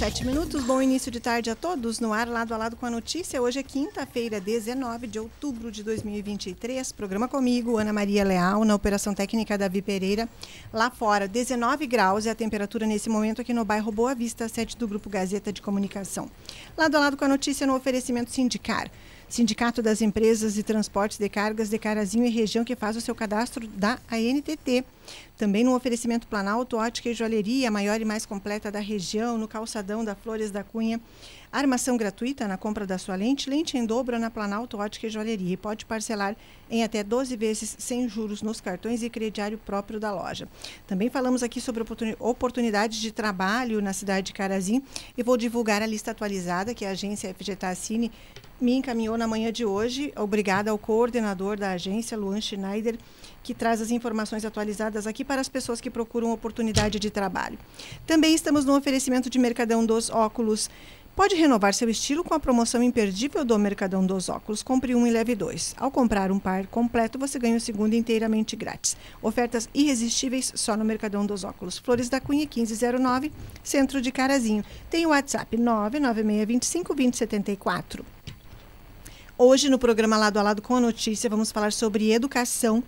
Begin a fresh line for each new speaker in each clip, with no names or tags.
sete minutos. Bom início de tarde a todos. No ar, lado a lado com a notícia. Hoje é quinta-feira, 19 de outubro de 2023. Programa comigo, Ana Maria Leal, na Operação Técnica Davi Pereira. Lá fora, 19 graus é a temperatura nesse momento aqui no bairro Boa Vista, sede do Grupo Gazeta de Comunicação. Lado a lado com a notícia no oferecimento Sindicar. Sindicato das Empresas de Transportes de Cargas de Carazinho e região que faz o seu cadastro da ANTT. Também no oferecimento Planalto, ótica e joalheria, a maior e mais completa da região, no calçadão da Flores da Cunha. Armação gratuita na compra da sua lente, lente em dobro na Planalto Ótica e Joalheria e pode parcelar em até 12 vezes sem juros nos cartões e crediário próprio da loja. Também falamos aqui sobre oportunidades de trabalho na cidade de Carazim e vou divulgar a lista atualizada que a agência FGTA Cine me encaminhou na manhã de hoje. Obrigada ao coordenador da agência, Luan Schneider, que traz as informações atualizadas aqui para as pessoas que procuram oportunidade de trabalho. Também estamos no oferecimento de Mercadão dos Óculos. Pode renovar seu estilo com a promoção imperdível do Mercadão dos Óculos. Compre um e leve dois. Ao comprar um par completo, você ganha o segundo inteiramente grátis. Ofertas irresistíveis só no Mercadão dos Óculos. Flores da Cunha, 1509, Centro de Carazinho. Tem o WhatsApp 99625 2074. Hoje, no programa Lado a Lado com a Notícia, vamos falar sobre educação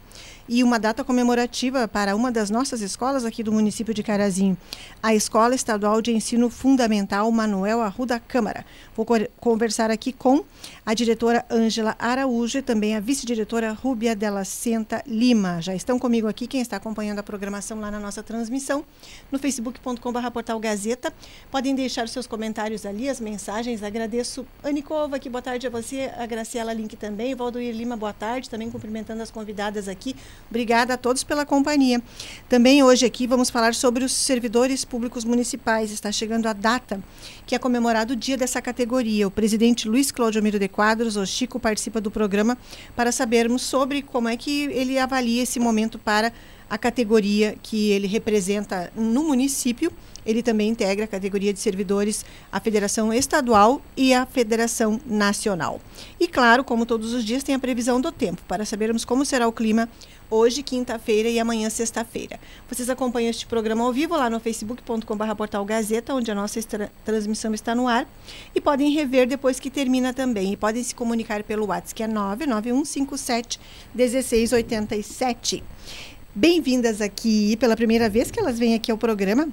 e uma data comemorativa para uma das nossas escolas aqui do município de Carazinho, a Escola Estadual de Ensino Fundamental Manuel Arruda Câmara. Vou conversar aqui com a diretora Ângela Araújo e também a vice-diretora Rúbia Della Senta Lima. Já estão comigo aqui quem está acompanhando a programação lá na nossa transmissão no facebook.com.br portal Gazeta. Podem deixar seus comentários ali, as mensagens. Agradeço Anicova, que boa tarde a você, a Graciela Link também, Valdoir Lima, boa tarde, também cumprimentando as convidadas aqui. Obrigada a todos pela companhia. Também hoje aqui vamos falar sobre os servidores públicos municipais. Está chegando a data que é comemorado o dia dessa categoria. O presidente Luiz Cláudio Miro de Quadros, o Chico, participa do programa para sabermos sobre como é que ele avalia esse momento para a categoria que ele representa no município. Ele também integra a categoria de servidores, a Federação Estadual e a Federação Nacional. E claro, como todos os dias, tem a previsão do tempo para sabermos como será o clima hoje, quinta-feira e amanhã, sexta-feira. Vocês acompanham este programa ao vivo lá no facebook.com.br portal Gazeta, onde a nossa transmissão está no ar. E podem rever depois que termina também. E podem se comunicar pelo WhatsApp, que é 99157 1687. Bem-vindas aqui pela primeira vez que elas vêm aqui ao programa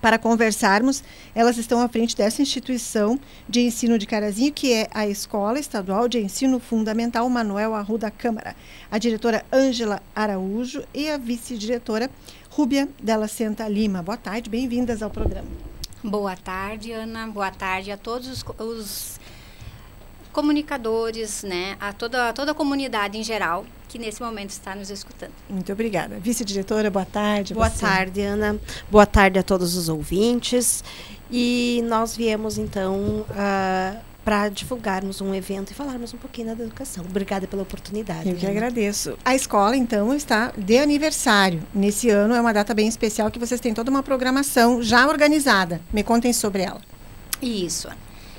para conversarmos. Elas estão à frente dessa instituição de ensino de Carazinho, que é a Escola Estadual de Ensino Fundamental Manuel Arruda Câmara. A diretora Ângela Araújo e a vice-diretora Rúbia Della Senta Lima. Boa tarde, bem-vindas ao programa.
Boa tarde, Ana. Boa tarde a todos os, os comunicadores, né, a toda, a toda a comunidade em geral que nesse momento está nos escutando.
Muito obrigada. Vice-diretora, boa tarde.
Boa você. tarde, Ana. Boa tarde a todos os ouvintes. E nós viemos, então, uh, para divulgarmos um evento e falarmos um pouquinho da educação. Obrigada pela oportunidade.
Eu que Ana. agradeço. A escola, então, está de aniversário. Nesse ano é uma data bem especial que vocês têm toda uma programação já organizada. Me contem sobre ela.
Isso.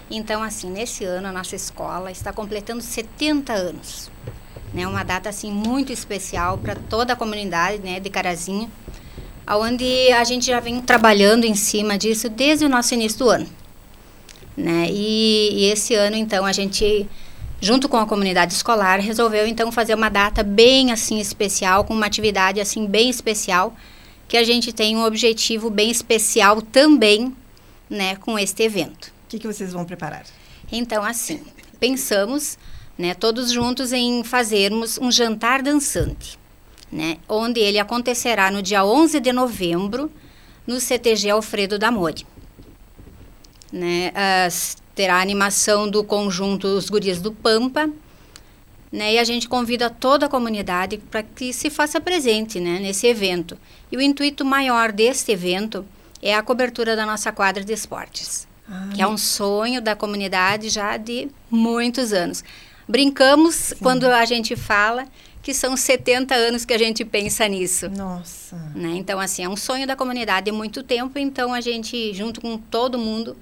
Então, assim, nesse ano a nossa escola está completando 70 anos né? Uma data assim muito especial para toda a comunidade, né, de Carazinho, aonde a gente já vem trabalhando em cima disso desde o nosso início do ano, né? E, e esse ano então a gente junto com a comunidade escolar resolveu então fazer uma data bem assim especial, com uma atividade assim bem especial, que a gente tem um objetivo bem especial também, né, com este evento.
O que, que vocês vão preparar?
Então, assim, pensamos né, todos juntos em fazermos um jantar dançante, né, onde ele acontecerá no dia 11 de novembro no CTG Alfredo da Mori. Né, as, terá a animação do conjunto Os Guris do Pampa, né, e a gente convida toda a comunidade para que se faça presente né, nesse evento. E o intuito maior deste evento é a cobertura da nossa quadra de esportes, Ai. que é um sonho da comunidade já de muitos anos. Brincamos Sim. quando a gente fala que são 70 anos que a gente pensa nisso.
Nossa.
Né? Então, assim, é um sonho da comunidade há muito tempo, então a gente, junto com todo mundo,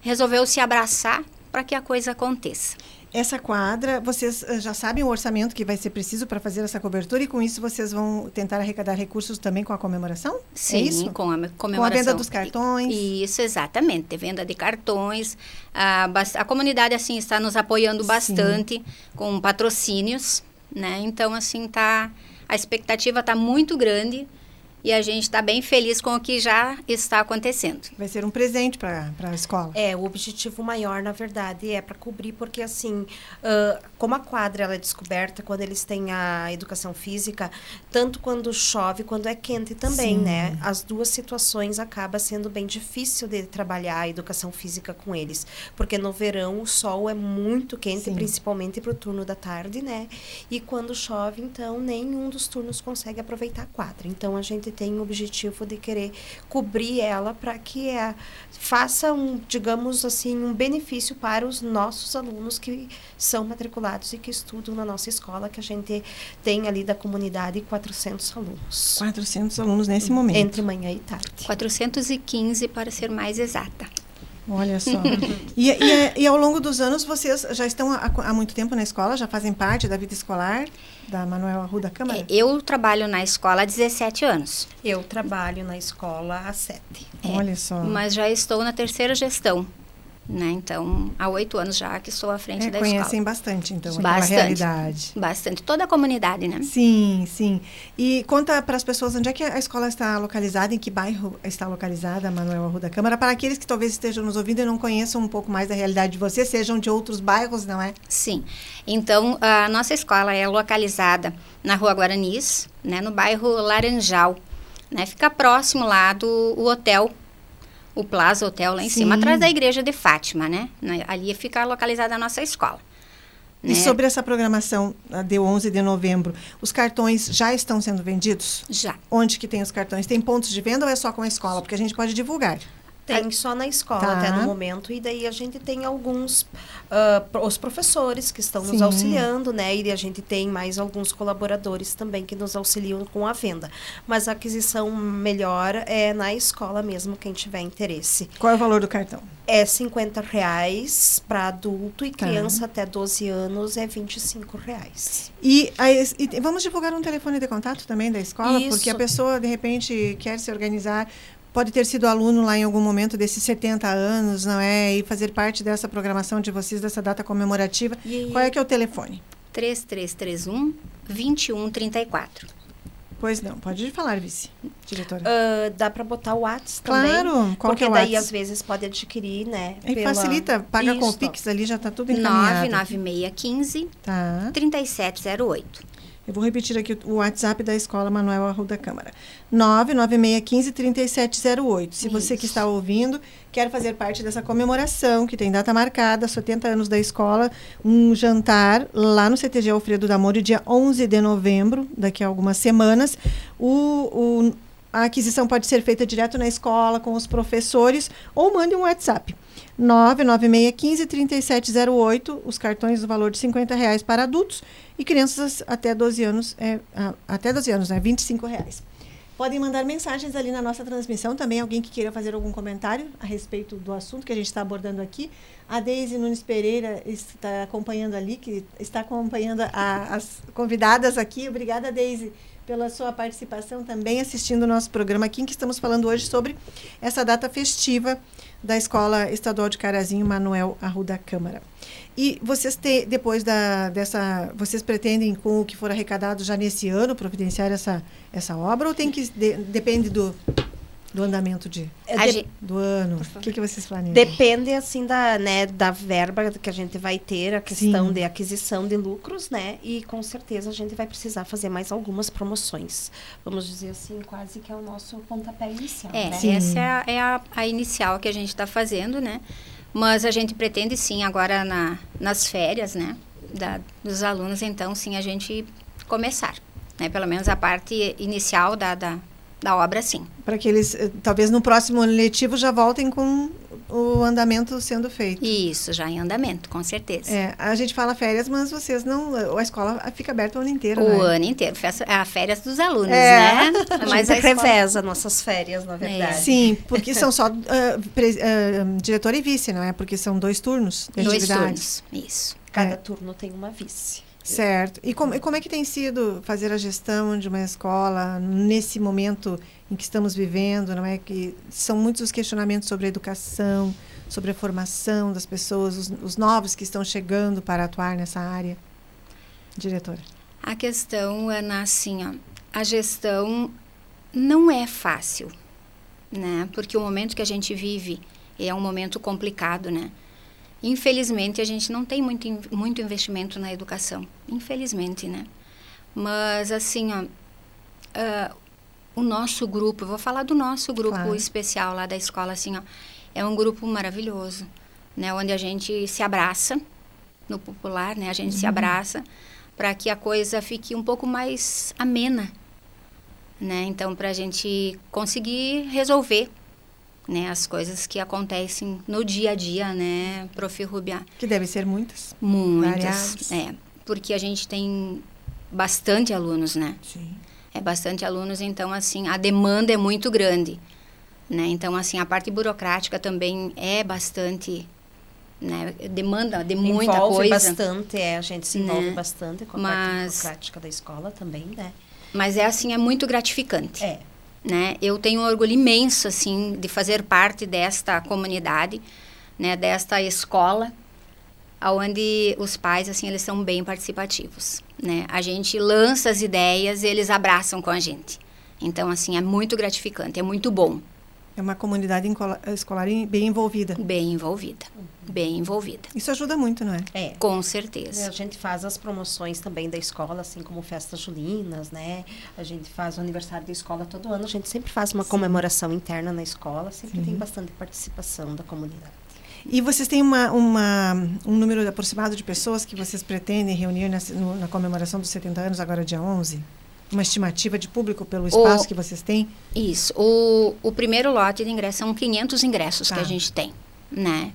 resolveu se abraçar para que a coisa aconteça.
Essa quadra, vocês uh, já sabem o orçamento que vai ser preciso para fazer essa cobertura e com isso vocês vão tentar arrecadar recursos também com a comemoração?
Sim,
é isso?
com a comemoração.
Com a venda dos cartões?
Isso, exatamente. Venda de cartões. A, a comunidade, assim, está nos apoiando bastante Sim. com patrocínios, né? Então, assim, tá... A expectativa está muito grande e a gente está bem feliz com o que já está acontecendo.
Vai ser um presente para a escola.
É, o objetivo maior, na verdade, é para cobrir, porque assim, uh, como a quadra ela é descoberta quando eles têm a educação física, tanto quando chove quando é quente também, Sim. né? As duas situações acaba sendo bem difícil de trabalhar a educação física com eles, porque no verão o sol é muito quente, Sim. principalmente para o turno da tarde, né? E quando chove, então nenhum dos turnos consegue aproveitar a quadra. Então a gente tem o objetivo de querer cobrir ela para que é, faça um, digamos assim, um benefício para os nossos alunos que são matriculados e que estudam na nossa escola, que a gente tem ali da comunidade 400 alunos.
400 alunos nesse momento.
Entre manhã e tarde.
415 para ser mais exata.
Olha só. e, e, e, ao longo dos anos, vocês já estão há, há, muito tempo na escola? Já fazem parte da vida escolar da Manuel Arruda Câmara?
É, eu trabalho na escola há 17 anos.
Eu trabalho na escola há 7.
É, Olha só.
Mas já estou na terceira gestão. Né? Então, há oito anos já que estou à frente
é,
da
conhecem
escola.
Conhecem bastante, então,
bastante,
realidade.
Bastante. Toda a comunidade, né?
Sim, sim. E conta para as pessoas onde é que a escola está localizada, em que bairro está localizada, Manuel Arruda Câmara, para aqueles que talvez estejam nos ouvindo e não conheçam um pouco mais da realidade de vocês, sejam de outros bairros, não é?
Sim. Então, a nossa escola é localizada na Rua Guaranis, né, no bairro Laranjal. Né? Fica próximo lá do hotel o Plaza Hotel lá em Sim. cima, atrás da igreja de Fátima, né? Ali fica localizada a nossa escola.
E né? sobre essa programação de 11 de novembro, os cartões já estão sendo vendidos?
Já.
Onde que tem os cartões? Tem pontos de venda ou é só com a escola? Porque a gente pode divulgar.
Tem só na escola tá. até no momento, e daí a gente tem alguns, uh, os professores que estão Sim. nos auxiliando, né? E a gente tem mais alguns colaboradores também que nos auxiliam com a venda. Mas a aquisição melhor é na escola mesmo, quem tiver interesse.
Qual é o valor do cartão?
É 50 reais para adulto e tá. criança até 12 anos é 25 reais.
E, e vamos divulgar um telefone de contato também da escola, Isso. porque a pessoa de repente quer se organizar pode ter sido aluno lá em algum momento desses 70 anos, não é? E fazer parte dessa programação de vocês, dessa data comemorativa. E... Qual é que é o telefone?
3331 2134.
Pois não, pode falar, vice, diretora.
Uh, dá para botar o WhatsApp
claro,
também.
Claro, qual
porque
que é o
daí às vezes pode adquirir, né?
E pela... facilita, paga Isso. com o Pix ali, já está tudo encaminhado.
99615 tá. 3708.
Eu vou repetir aqui o WhatsApp da Escola Manuel Arruda Câmara. 99615-3708. Se Isso. você que está ouvindo quer fazer parte dessa comemoração, que tem data marcada, 70 anos da escola, um jantar lá no CTG Alfredo da Moro, dia 11 de novembro, daqui a algumas semanas. O, o, a aquisição pode ser feita direto na escola, com os professores, ou mande um WhatsApp. 99615-3708, os cartões do valor de 50 reais para adultos e crianças até 12 anos, é, até 12 anos, né? 25 reais. Podem mandar mensagens ali na nossa transmissão também, alguém que queira fazer algum comentário a respeito do assunto que a gente está abordando aqui. A Deise Nunes Pereira está acompanhando ali, que está acompanhando a, as convidadas aqui. Obrigada, Deise, pela sua participação também assistindo o nosso programa aqui, em que estamos falando hoje sobre essa data festiva da Escola Estadual de Carazinho Manuel Arruda Câmara. E vocês te, depois da, dessa, vocês pretendem com o que for arrecadado já nesse ano providenciar essa, essa obra ou tem que de, depende do do andamento de,
é de
do ano? O que, que vocês planejam?
Depende assim da, né, da verba que a gente vai ter, a questão Sim. de aquisição de lucros, né? E com certeza a gente vai precisar fazer mais algumas promoções. Vamos dizer assim, quase que é o nosso pontapé inicial.
É,
né?
essa é, a, é a, a inicial que a gente está fazendo, né? Mas a gente pretende sim, agora na, nas férias, né, da, dos alunos, então sim, a gente começar, né, pelo menos a parte inicial da, da, da obra, sim.
Para que eles, eh, talvez no próximo ano letivo, já voltem com o andamento sendo feito.
Isso, já em andamento, com certeza.
É, a gente fala férias, mas vocês não. A escola fica aberta o ano inteiro.
O
né?
ano inteiro. A férias dos alunos, é. né?
Mas a reveza nossas férias, na verdade. É.
Sim, porque são só uh, pre, uh, diretor e vice, não é? Porque são dois turnos de
dois. Turnos, isso.
Cada é. turno tem uma vice.
Certo. E como, e como é que tem sido fazer a gestão de uma escola nesse momento em que estamos vivendo, não é? Que são muitos os questionamentos sobre a educação, sobre a formação das pessoas, os, os novos que estão chegando para atuar nessa área. Diretora.
A questão, Ana, assim, ó, a gestão não é fácil, né? Porque o momento que a gente vive é um momento complicado, né? Infelizmente, a gente não tem muito, muito investimento na educação. Infelizmente, né? Mas, assim, ó, uh, o nosso grupo, eu vou falar do nosso grupo claro. especial lá da escola, assim, ó, é um grupo maravilhoso, né? Onde a gente se abraça, no popular, né? A gente uhum. se abraça para que a coisa fique um pouco mais amena, né? Então, para a gente conseguir resolver né, as coisas que acontecem no dia a dia, né, Prof. Rubia?
Que devem ser muitas.
Muitas, é. Porque a gente tem bastante alunos, né? Sim. É bastante alunos, então, assim, a demanda é muito grande, né? Então, assim, a parte burocrática também é bastante, né? Demanda de muita
envolve
coisa.
bastante, é. A gente se envolve né? bastante com a Mas, parte burocrática da escola também, né?
Mas é, assim, é muito gratificante.
É
né? Eu tenho um orgulho imenso assim de fazer parte desta comunidade, né, desta escola, aonde os pais assim eles são bem participativos, né? A gente lança as ideias eles abraçam com a gente. Então assim é muito gratificante, é muito bom.
É uma comunidade escolar bem envolvida.
Bem envolvida. Bem envolvida.
Isso ajuda muito, não é?
É.
Com certeza.
A gente faz as promoções também da escola, assim como festas julinas, né? A gente faz o aniversário da escola todo ano. A gente sempre faz uma Sim. comemoração interna na escola. Sempre Sim. tem bastante participação da comunidade.
E vocês têm uma, uma, um número aproximado de pessoas que vocês pretendem reunir na, no, na comemoração dos 70 anos, agora dia 11? Uma estimativa de público pelo espaço o, que vocês têm?
Isso. O, o primeiro lote de ingressos são 500 ingressos tá. que a gente tem, né?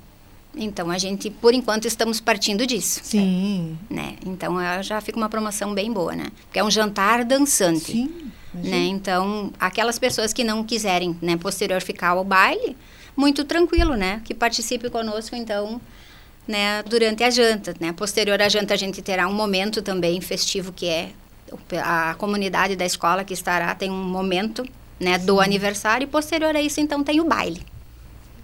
Então, a gente, por enquanto, estamos partindo disso.
Sim.
Né? Então, já fica uma promoção bem boa, né? Porque é um jantar dançante.
Sim.
Né? Então, aquelas pessoas que não quiserem, né, posterior ficar ao baile, muito tranquilo, né? Que participe conosco, então, né, durante a janta, né? Posterior à janta, a gente terá um momento também festivo que é a comunidade da escola que estará tem um momento né, do aniversário e posterior a isso então tem o baile.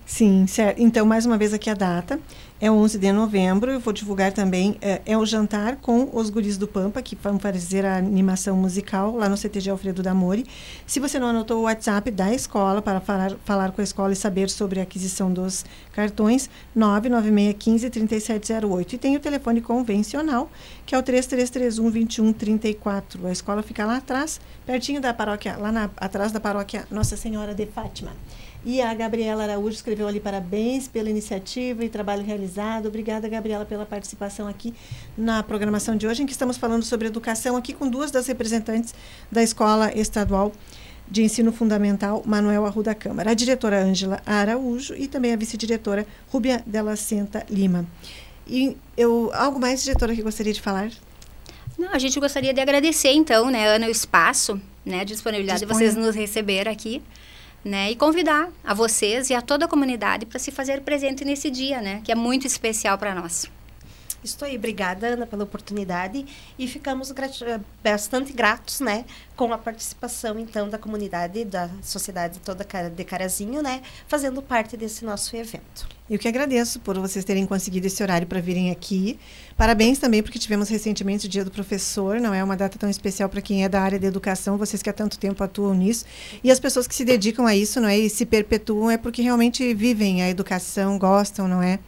Sim, certo. Então, mais uma vez aqui a data. É 11 de novembro. Eu vou divulgar também. É, é, o jantar com os guris do Pampa, que vão fazer a animação musical lá no CTG Alfredo Damori. Se você não anotou o WhatsApp da escola para falar, falar com a escola e saber sobre a aquisição dos cartões, 99615-3708. E tem o telefone convencional, que é o 3331-2134. A escola fica lá atrás, pertinho da paróquia, lá na, atrás da paróquia Nossa Senhora de Fátima. E a Gabriela Araújo escreveu ali parabéns pela iniciativa e trabalho realizado. Obrigada, Gabriela, pela participação aqui na programação de hoje, em que estamos falando sobre educação, aqui com duas das representantes da Escola Estadual de Ensino Fundamental, Manuel Arruda Câmara, a diretora Ângela Araújo e também a vice-diretora Rúbia Della Senta Lima. E eu, algo mais, diretora, que gostaria de falar?
Não, a gente gostaria de agradecer, então, né, Ana, o espaço, né, a disponibilidade de vocês nos receber aqui né? E convidar a vocês e a toda a comunidade para se fazer presente nesse dia, né? Que é muito especial para nós.
Estou aí, obrigada, Ana, pela oportunidade e ficamos eh, bastante gratos, né, com a participação, então, da comunidade, da sociedade toda de Carazinho, né, fazendo parte desse nosso evento.
Eu que agradeço por vocês terem conseguido esse horário para virem aqui. Parabéns também porque tivemos recentemente o Dia do Professor, não é uma data tão especial para quem é da área da educação, vocês que há tanto tempo atuam nisso. E as pessoas que se dedicam a isso, não é, e se perpetuam é porque realmente vivem a educação, gostam, não é?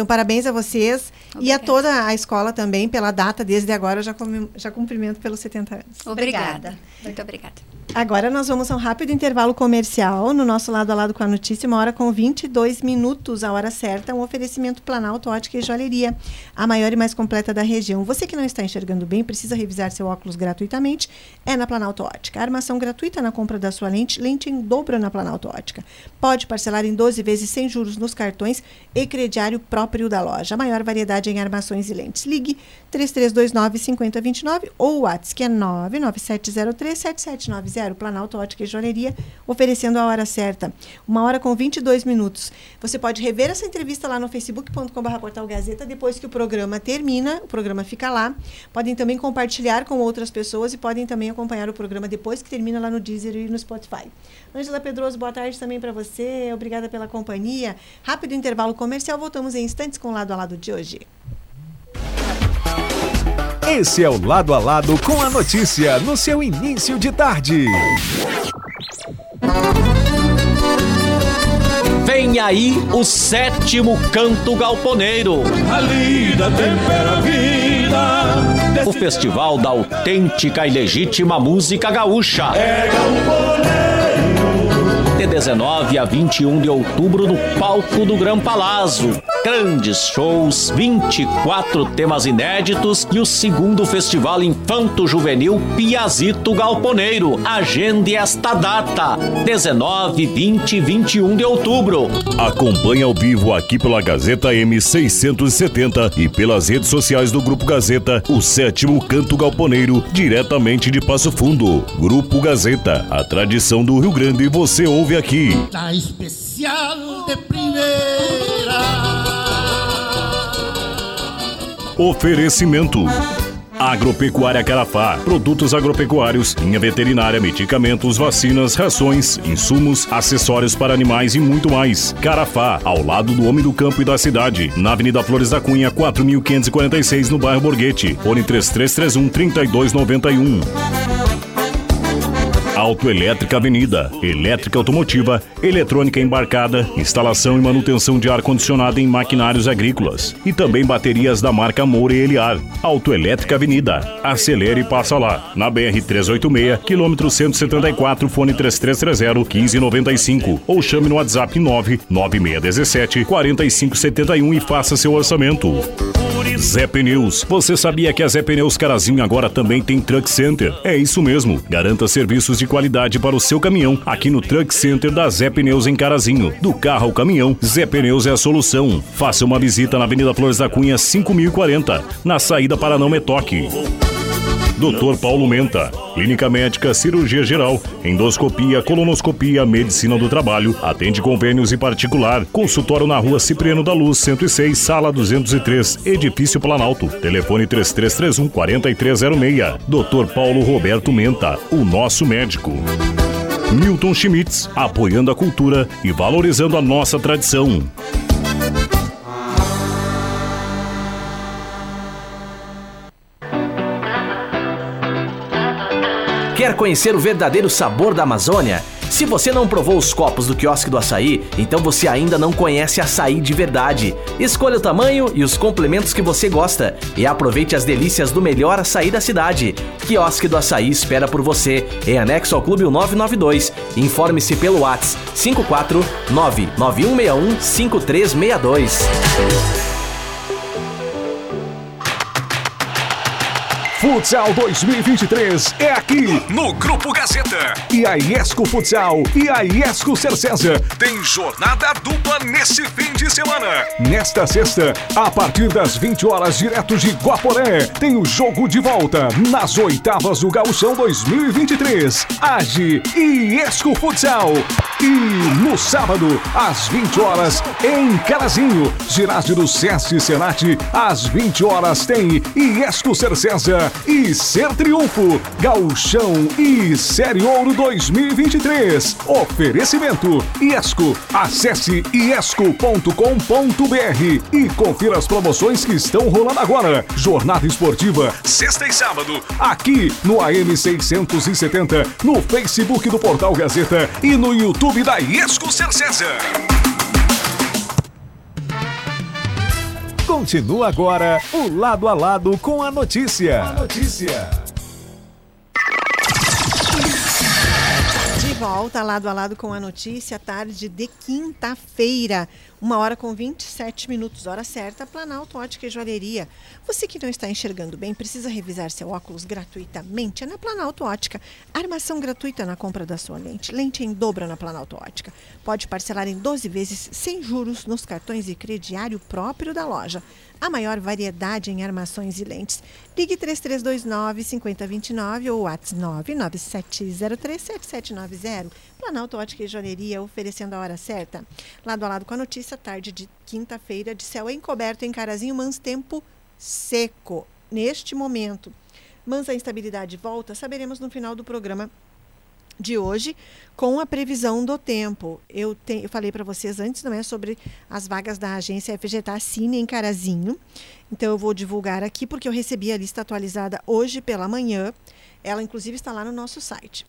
Então, parabéns a vocês Obrigada. e a toda a escola também pela data. Desde agora, eu já, já cumprimento pelos 70 anos.
Obrigada. Muito obrigada.
Agora nós vamos a um rápido intervalo comercial no nosso lado a lado com a notícia, uma hora com 22 minutos, a hora certa, um oferecimento Planalto Ótica e Joalheria, a maior e mais completa da região. Você que não está enxergando bem, precisa revisar seu óculos gratuitamente, é na Planalto Ótica. Armação gratuita na compra da sua lente, lente em dobro na Planalto Ótica. Pode parcelar em 12 vezes sem juros nos cartões e crediário próprio da loja. A maior variedade em armações e lentes. Ligue 3329-5029 ou o WhatsApp, que é 99703-7790. Planalto Ótica e Joalheria, oferecendo a hora certa. Uma hora com 22 minutos. Você pode rever essa entrevista lá no facebook.com.br Portal Gazeta depois que o programa termina. O programa fica lá. Podem também compartilhar com outras pessoas e podem também acompanhar o programa depois que termina lá no Deezer e no Spotify. Ângela Pedroso, boa tarde também para você. Obrigada pela companhia. Rápido intervalo comercial. Voltamos em instantes com o lado a lado de hoje.
Esse é o Lado a Lado com a notícia no seu início de tarde.
Vem aí o sétimo canto galponeiro.
A lida tempera a vida.
O festival da autêntica e legítima música gaúcha.
É galponeiro.
De 19 a 21 de outubro no palco do Gran Palazzo. Grandes shows, 24 temas inéditos e o segundo festival Infanto Juvenil Piazito Galponeiro. Agende esta data: 19, 20 e 21 de outubro.
Acompanhe ao vivo aqui pela Gazeta M670 e pelas redes sociais do Grupo Gazeta, o sétimo canto galponeiro, diretamente de Passo Fundo. Grupo Gazeta, a tradição do Rio Grande você ouve aqui.
Tá especial de primeira.
Oferecimento. Agropecuária Carafá. Produtos agropecuários, linha veterinária, medicamentos, vacinas, rações, insumos, acessórios para animais e muito mais. Carafá, ao lado do homem do campo e da cidade. Na Avenida Flores da Cunha, 4546, no bairro Borghetti. Fone 3331 3291. Autoelétrica Avenida, elétrica automotiva, eletrônica embarcada, instalação e manutenção de ar-condicionado em maquinários agrícolas e também baterias da marca Moura e Eliar. Autoelétrica Avenida, acelere e passa lá, na BR 386, quilômetro 174, fone 3330 1595 ou chame no WhatsApp 99617 4571 e faça seu orçamento. Zé Pneus. Você sabia que a Zé Pneus Carazinho agora também tem Truck Center? É isso mesmo. Garanta serviços de qualidade para o seu caminhão aqui no Truck Center da Zé Pneus em Carazinho. Do carro ao caminhão, Zé Pneus é a solução. Faça uma visita na Avenida Flores da Cunha 5040, na saída para Não Metoque. Dr. Paulo Menta. Clínica médica, cirurgia geral, endoscopia, colonoscopia, medicina do trabalho, atende convênios e particular. Consultório na rua Cipriano da Luz, 106, sala 203, edifício Planalto. Telefone 3331 4306. Dr. Paulo Roberto Menta, o nosso médico. Milton Schmitz, apoiando a cultura e valorizando a nossa tradição.
Quer conhecer o verdadeiro sabor da Amazônia? Se você não provou os copos do quiosque do açaí, então você ainda não conhece açaí de verdade. Escolha o tamanho e os complementos que você gosta e aproveite as delícias do melhor açaí da cidade. Quiosque do Açaí espera por você, em anexo ao Clube 992. Informe-se pelo WhatsApp 54991615362.
Futsal 2023 é aqui
No Grupo Gazeta.
e a Iesco Futsal e a Iesco Cercesa.
Tem jornada dupla nesse fim de semana.
Nesta sexta, a partir das 20 horas, direto de Guaporé, tem o jogo de volta nas oitavas do Gauchão 2023. Age Iesco Futsal. E no sábado, às 20 horas, em Carazinho, ginásio do Sesc Senat, às 20 horas tem Iesco Cercesa e Ser Triunfo, Gauchão e Série Ouro 2023. Oferecimento Iesco. Acesse iesco.com.br e confira as promoções que estão rolando agora. Jornada esportiva,
Sexta e sábado.
aqui no AM 670, no Facebook do Portal Gazeta e no YouTube da
Iesco Cercesa.
Continua agora o lado a lado com a notícia. A notícia.
De volta volta lado a lado com a notícia, tarde de quinta-feira, uma hora com 27 minutos, hora certa, Planalto Ótica e Joalheria. Você que não está enxergando bem, precisa revisar seu óculos gratuitamente, é na Planalto Ótica. Armação gratuita na compra da sua lente, lente em dobra na Planalto Ótica. Pode parcelar em 12 vezes sem juros nos cartões e crediário próprio da loja a maior variedade em armações e lentes. Ligue 3329-5029 ou WhatsApp 997037790. Planalto Ótica e Joalheria oferecendo a hora certa. Lado a lado com a notícia, tarde de quinta-feira, de céu encoberto em Carazinho, mas tempo seco. Neste momento, mas a instabilidade volta, saberemos no final do programa de hoje com a previsão do tempo. Eu, te, eu falei para vocês antes, não é, sobre as vagas da agência FGTA Cine em Carazinho. Então eu vou divulgar aqui porque eu recebi a lista atualizada hoje pela manhã. Ela inclusive está lá no nosso site.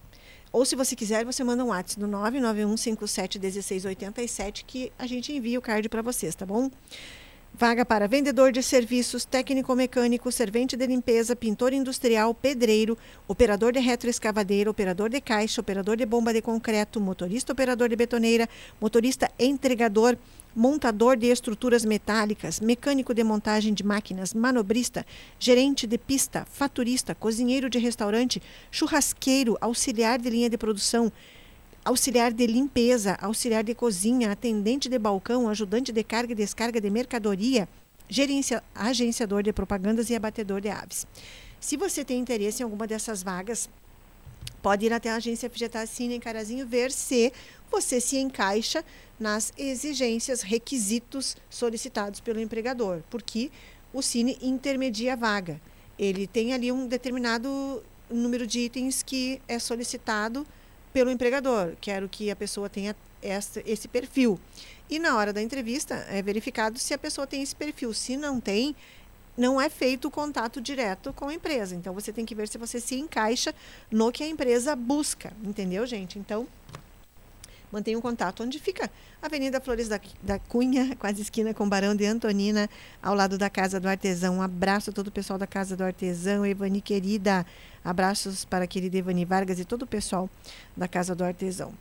Ou se você quiser, você manda um WhatsApp no 991571687 que a gente envia o card para vocês, tá bom? Vaga para vendedor de serviços, técnico mecânico, servente de limpeza, pintor industrial, pedreiro, operador de retroescavadeira, operador de caixa, operador de bomba de concreto, motorista operador de betoneira, motorista entregador, montador de estruturas metálicas, mecânico de montagem de máquinas, manobrista, gerente de pista, faturista, cozinheiro de restaurante, churrasqueiro, auxiliar de linha de produção, auxiliar de limpeza, auxiliar de cozinha, atendente de balcão, ajudante de carga e descarga de mercadoria, gerencia, agenciador de propagandas e abatedor de aves. Se você tem interesse em alguma dessas vagas, pode ir até a agência FGTA Cine em Carazinho ver se você se encaixa nas exigências, requisitos solicitados pelo empregador, porque o Cine intermedia a vaga. Ele tem ali um determinado número de itens que é solicitado pelo empregador. Quero que a pessoa tenha essa, esse perfil. E na hora da entrevista é verificado se a pessoa tem esse perfil. Se não tem, não é feito o contato direto com a empresa. Então você tem que ver se você se encaixa no que a empresa busca, entendeu, gente? Então mantenha um contato onde fica Avenida Flores da, da Cunha, quase esquina com Barão de Antonina, ao lado da Casa do Artesão. Um abraço a todo o pessoal da Casa do Artesão, Evani querida. Abraços para a querida Evani Vargas e todo o pessoal da Casa do Artesão.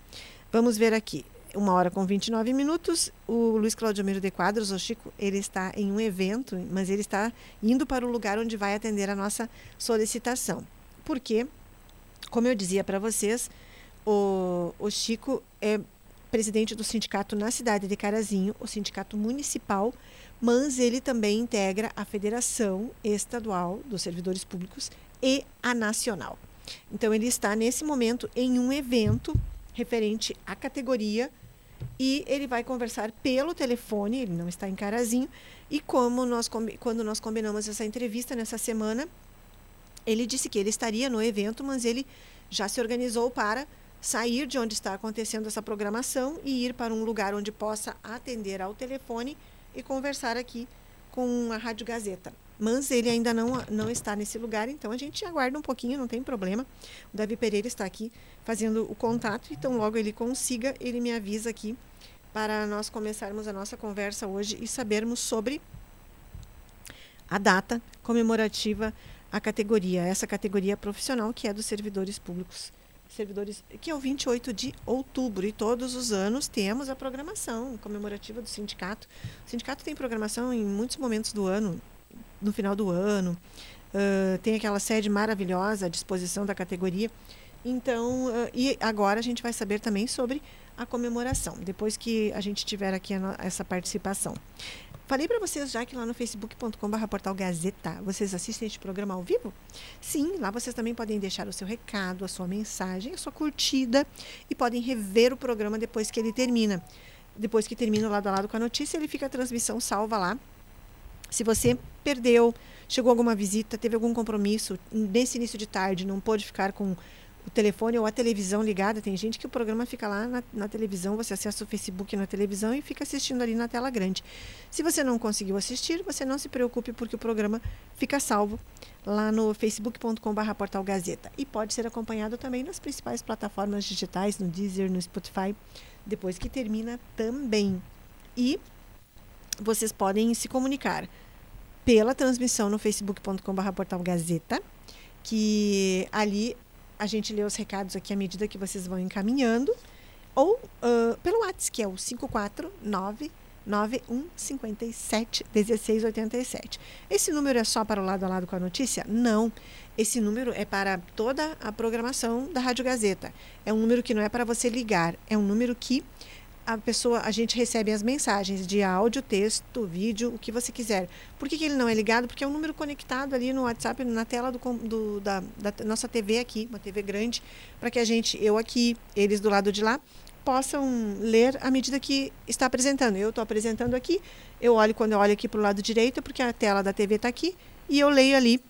Vamos ver aqui. Uma hora com 29 minutos. O Luiz Claudio Miro de Quadros, o Chico, ele está em um evento, mas ele está indo para o lugar onde vai atender a nossa solicitação. Porque, como eu dizia para vocês, o, o Chico é presidente do sindicato na cidade de Carazinho, o sindicato municipal, mas ele também integra a Federação Estadual dos Servidores Públicos e a nacional. Então, ele está nesse momento em um evento referente à categoria e ele vai conversar pelo telefone, ele não está em Carazinho. E como nós, quando nós combinamos essa entrevista nessa semana, ele disse que ele estaria no evento, mas ele já se organizou para sair de onde está acontecendo essa programação e ir para um lugar onde possa atender ao telefone e conversar aqui com a Rádio Gazeta mas ele ainda não, não está nesse lugar, então a gente aguarda um pouquinho, não tem problema. O Davi Pereira está aqui fazendo o contato, então logo ele consiga, ele me avisa aqui para nós começarmos a nossa conversa hoje e sabermos sobre a data comemorativa a categoria, essa categoria profissional que é dos servidores públicos. Servidores, que é o 28 de outubro, e todos os anos temos a programação comemorativa do sindicato. O sindicato tem programação em muitos momentos do ano, no final do ano. Uh, tem aquela sede maravilhosa à disposição da categoria. Então, uh, e agora a gente vai saber também sobre a comemoração, depois que a gente tiver aqui essa participação. Falei para vocês já que lá no facebook.com.br portal Gazeta, vocês assistem este programa ao vivo? Sim, lá vocês também podem deixar o seu recado, a sua mensagem, a sua curtida e podem rever o programa depois que ele termina. Depois que termina lado a lado com a notícia, ele fica a transmissão salva lá se você perdeu, chegou alguma visita, teve algum compromisso nesse início de tarde, não pôde ficar com o telefone ou a televisão ligada, tem gente que o programa fica lá na, na, televisão, você acessa o Facebook na televisão e fica assistindo ali na tela grande. Se você não conseguiu assistir, você não se preocupe porque o programa fica salvo lá no facebook.com.br portal Gazeta e pode ser acompanhado também nas principais plataformas digitais, no Deezer, no Spotify, depois que termina também. E vocês podem se comunicar pela transmissão no facebook.com.br portal que ali a gente lê os recados aqui à medida que vocês vão encaminhando. Ou uh, pelo WhatsApp, que é o 549 9157 1687. Esse número é só para o lado a lado com a notícia? Não. Esse número é para toda a programação da Rádio Gazeta. É um número que não é para você ligar, é um número que a pessoa, a gente recebe as mensagens de áudio, texto, vídeo, o que você quiser. Por que, que ele não é ligado? Porque é um número conectado ali no WhatsApp, na tela do, do da, da nossa TV aqui, uma TV grande, para que a gente, eu aqui, eles do lado de lá, possam ler à medida que está apresentando. Eu estou apresentando aqui, eu olho quando eu olho aqui para o lado direito, porque a tela da TV está aqui, e eu leio ali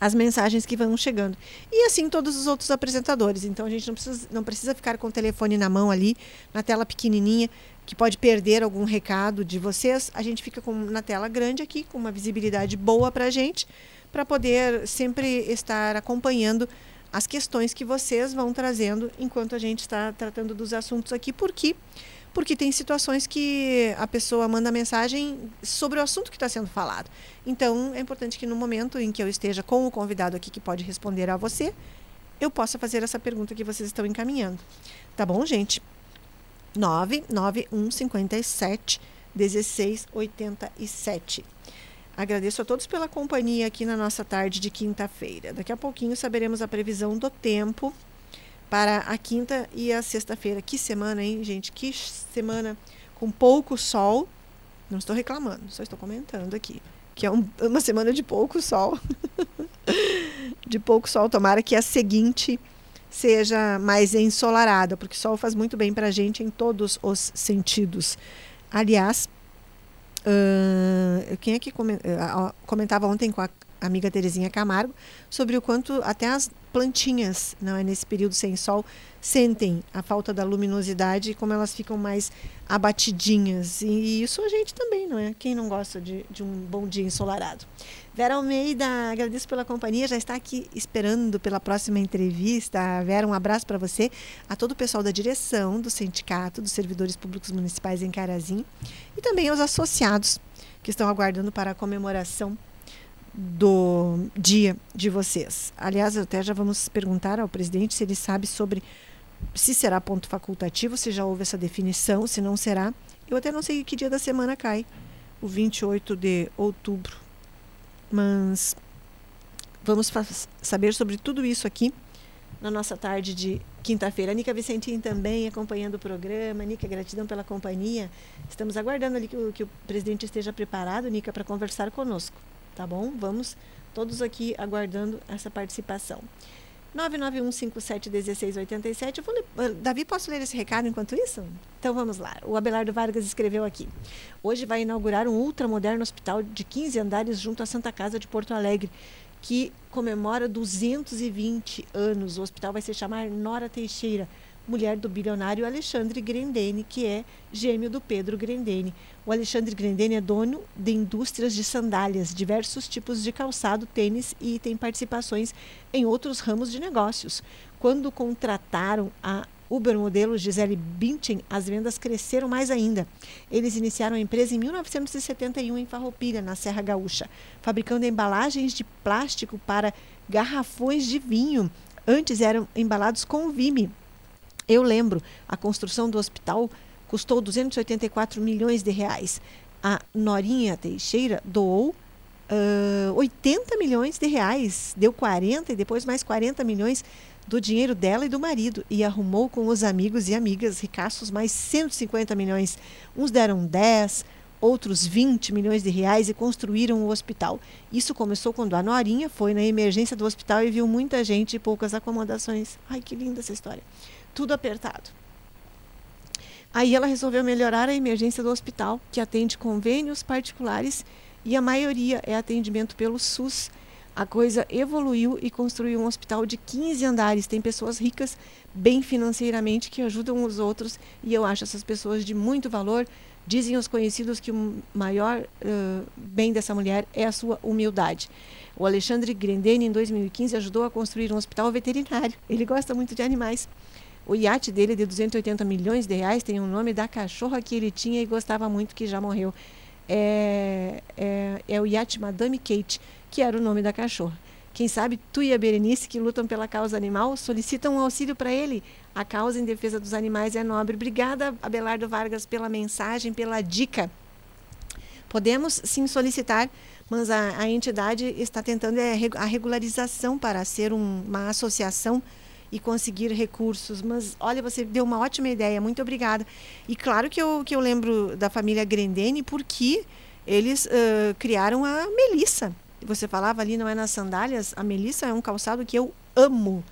as mensagens que vão chegando. E assim todos os outros apresentadores. Então a gente não precisa, não precisa ficar com o telefone na mão ali, na tela pequenininha, que pode perder algum recado de vocês. A gente fica com, na tela grande aqui, com uma visibilidade boa para a gente, para poder sempre estar acompanhando as questões que vocês vão trazendo enquanto a gente está tratando dos assuntos aqui, porque porque tem situações que a pessoa manda mensagem sobre o assunto que está sendo falado. Então, é importante que no momento em que eu esteja com o convidado aqui que pode responder a você, eu possa fazer essa pergunta que vocês estão encaminhando. Tá bom, gente? 99157 1687. Agradeço a todos pela companhia aqui na nossa tarde de quinta-feira. Daqui a pouquinho saberemos a previsão do tempo para a quinta e a sexta-feira. Que semana, hein, gente? Que semana com pouco sol. Não estou reclamando, só estou comentando aqui. Que é um, uma semana de pouco sol. de pouco sol. Tomara que a seguinte seja mais ensolarada, porque sol faz muito bem para a gente em todos os sentidos. Aliás, uh, quem é que comentava ontem com a amiga Terezinha Camargo sobre o quanto até as plantinhas, não é nesse período sem sol, sentem a falta da luminosidade e como elas ficam mais abatidinhas. E isso a gente também, não é? Quem não gosta de, de um bom dia ensolarado? Vera Almeida, agradeço pela companhia, já está aqui esperando pela próxima entrevista. Vera, um abraço para você, a todo o pessoal da direção do Sindicato dos Servidores Públicos Municipais em Carazinho e também aos associados que estão aguardando para a comemoração do dia de vocês. Aliás, até já vamos perguntar ao presidente se ele sabe sobre se será ponto facultativo, se já houve essa definição, se não será. Eu até não sei que dia da semana cai, o 28 de outubro. Mas vamos saber sobre tudo isso aqui na nossa tarde de quinta-feira. A Nica Vicentim também acompanhando o programa. Nica, gratidão pela companhia. Estamos aguardando ali que o, que o presidente esteja preparado, Nica, para conversar conosco tá bom? Vamos todos aqui aguardando essa participação. 991571687. Eu vou ler, ah, Davi, posso ler esse recado enquanto isso? Então vamos lá. O Abelardo Vargas escreveu aqui. Hoje vai inaugurar um ultramoderno hospital de 15 andares junto à Santa Casa de Porto Alegre, que comemora 220 anos. O hospital vai se chamar Nora Teixeira mulher do bilionário Alexandre Grendene, que é gêmeo do Pedro Grendene. O Alexandre Grendene é dono de indústrias de sandálias, diversos tipos de calçado, tênis e tem participações em outros ramos de negócios. Quando contrataram a Uber modelo Gisele Bündchen, as vendas cresceram mais ainda. Eles iniciaram a empresa em 1971 em Farroupilha, na Serra Gaúcha, fabricando embalagens de plástico para garrafões de vinho. Antes eram embalados com vime, eu lembro, a construção do hospital custou 284 milhões de reais. A Norinha Teixeira doou uh, 80 milhões de reais, deu 40 e depois mais 40 milhões do dinheiro dela e do marido e arrumou com os amigos e amigas ricaços mais 150 milhões. Uns deram 10, outros 20 milhões de reais e construíram o hospital. Isso começou quando a Norinha foi na emergência do hospital e viu muita gente e poucas acomodações. Ai, que linda essa história tudo apertado. Aí ela resolveu melhorar a emergência do hospital, que atende convênios particulares e a maioria é atendimento pelo SUS. A coisa evoluiu e construiu um hospital de 15 andares. Tem pessoas ricas, bem financeiramente, que ajudam os outros e eu acho essas pessoas de muito valor. Dizem os conhecidos que o maior uh, bem dessa mulher é a sua humildade. O Alexandre Grendene, em 2015, ajudou a construir um hospital veterinário. Ele gosta muito de animais. O iate dele de 280 milhões de reais tem o nome da cachorra que ele tinha e gostava muito, que já morreu. É, é, é o iate Madame Kate, que era o nome da cachorra. Quem sabe tu e a Berenice, que lutam pela causa animal, solicitam um auxílio para ele. A causa em defesa dos animais é nobre. Obrigada, Abelardo Vargas, pela mensagem, pela dica. Podemos sim solicitar, mas a, a entidade está tentando é, a regularização para ser um, uma associação e conseguir recursos. Mas olha, você deu uma ótima ideia, muito obrigada. E claro que eu, que eu lembro da família Grendene porque eles uh, criaram a Melissa. Você falava ali, não é nas sandálias? A Melissa é um calçado que eu amo.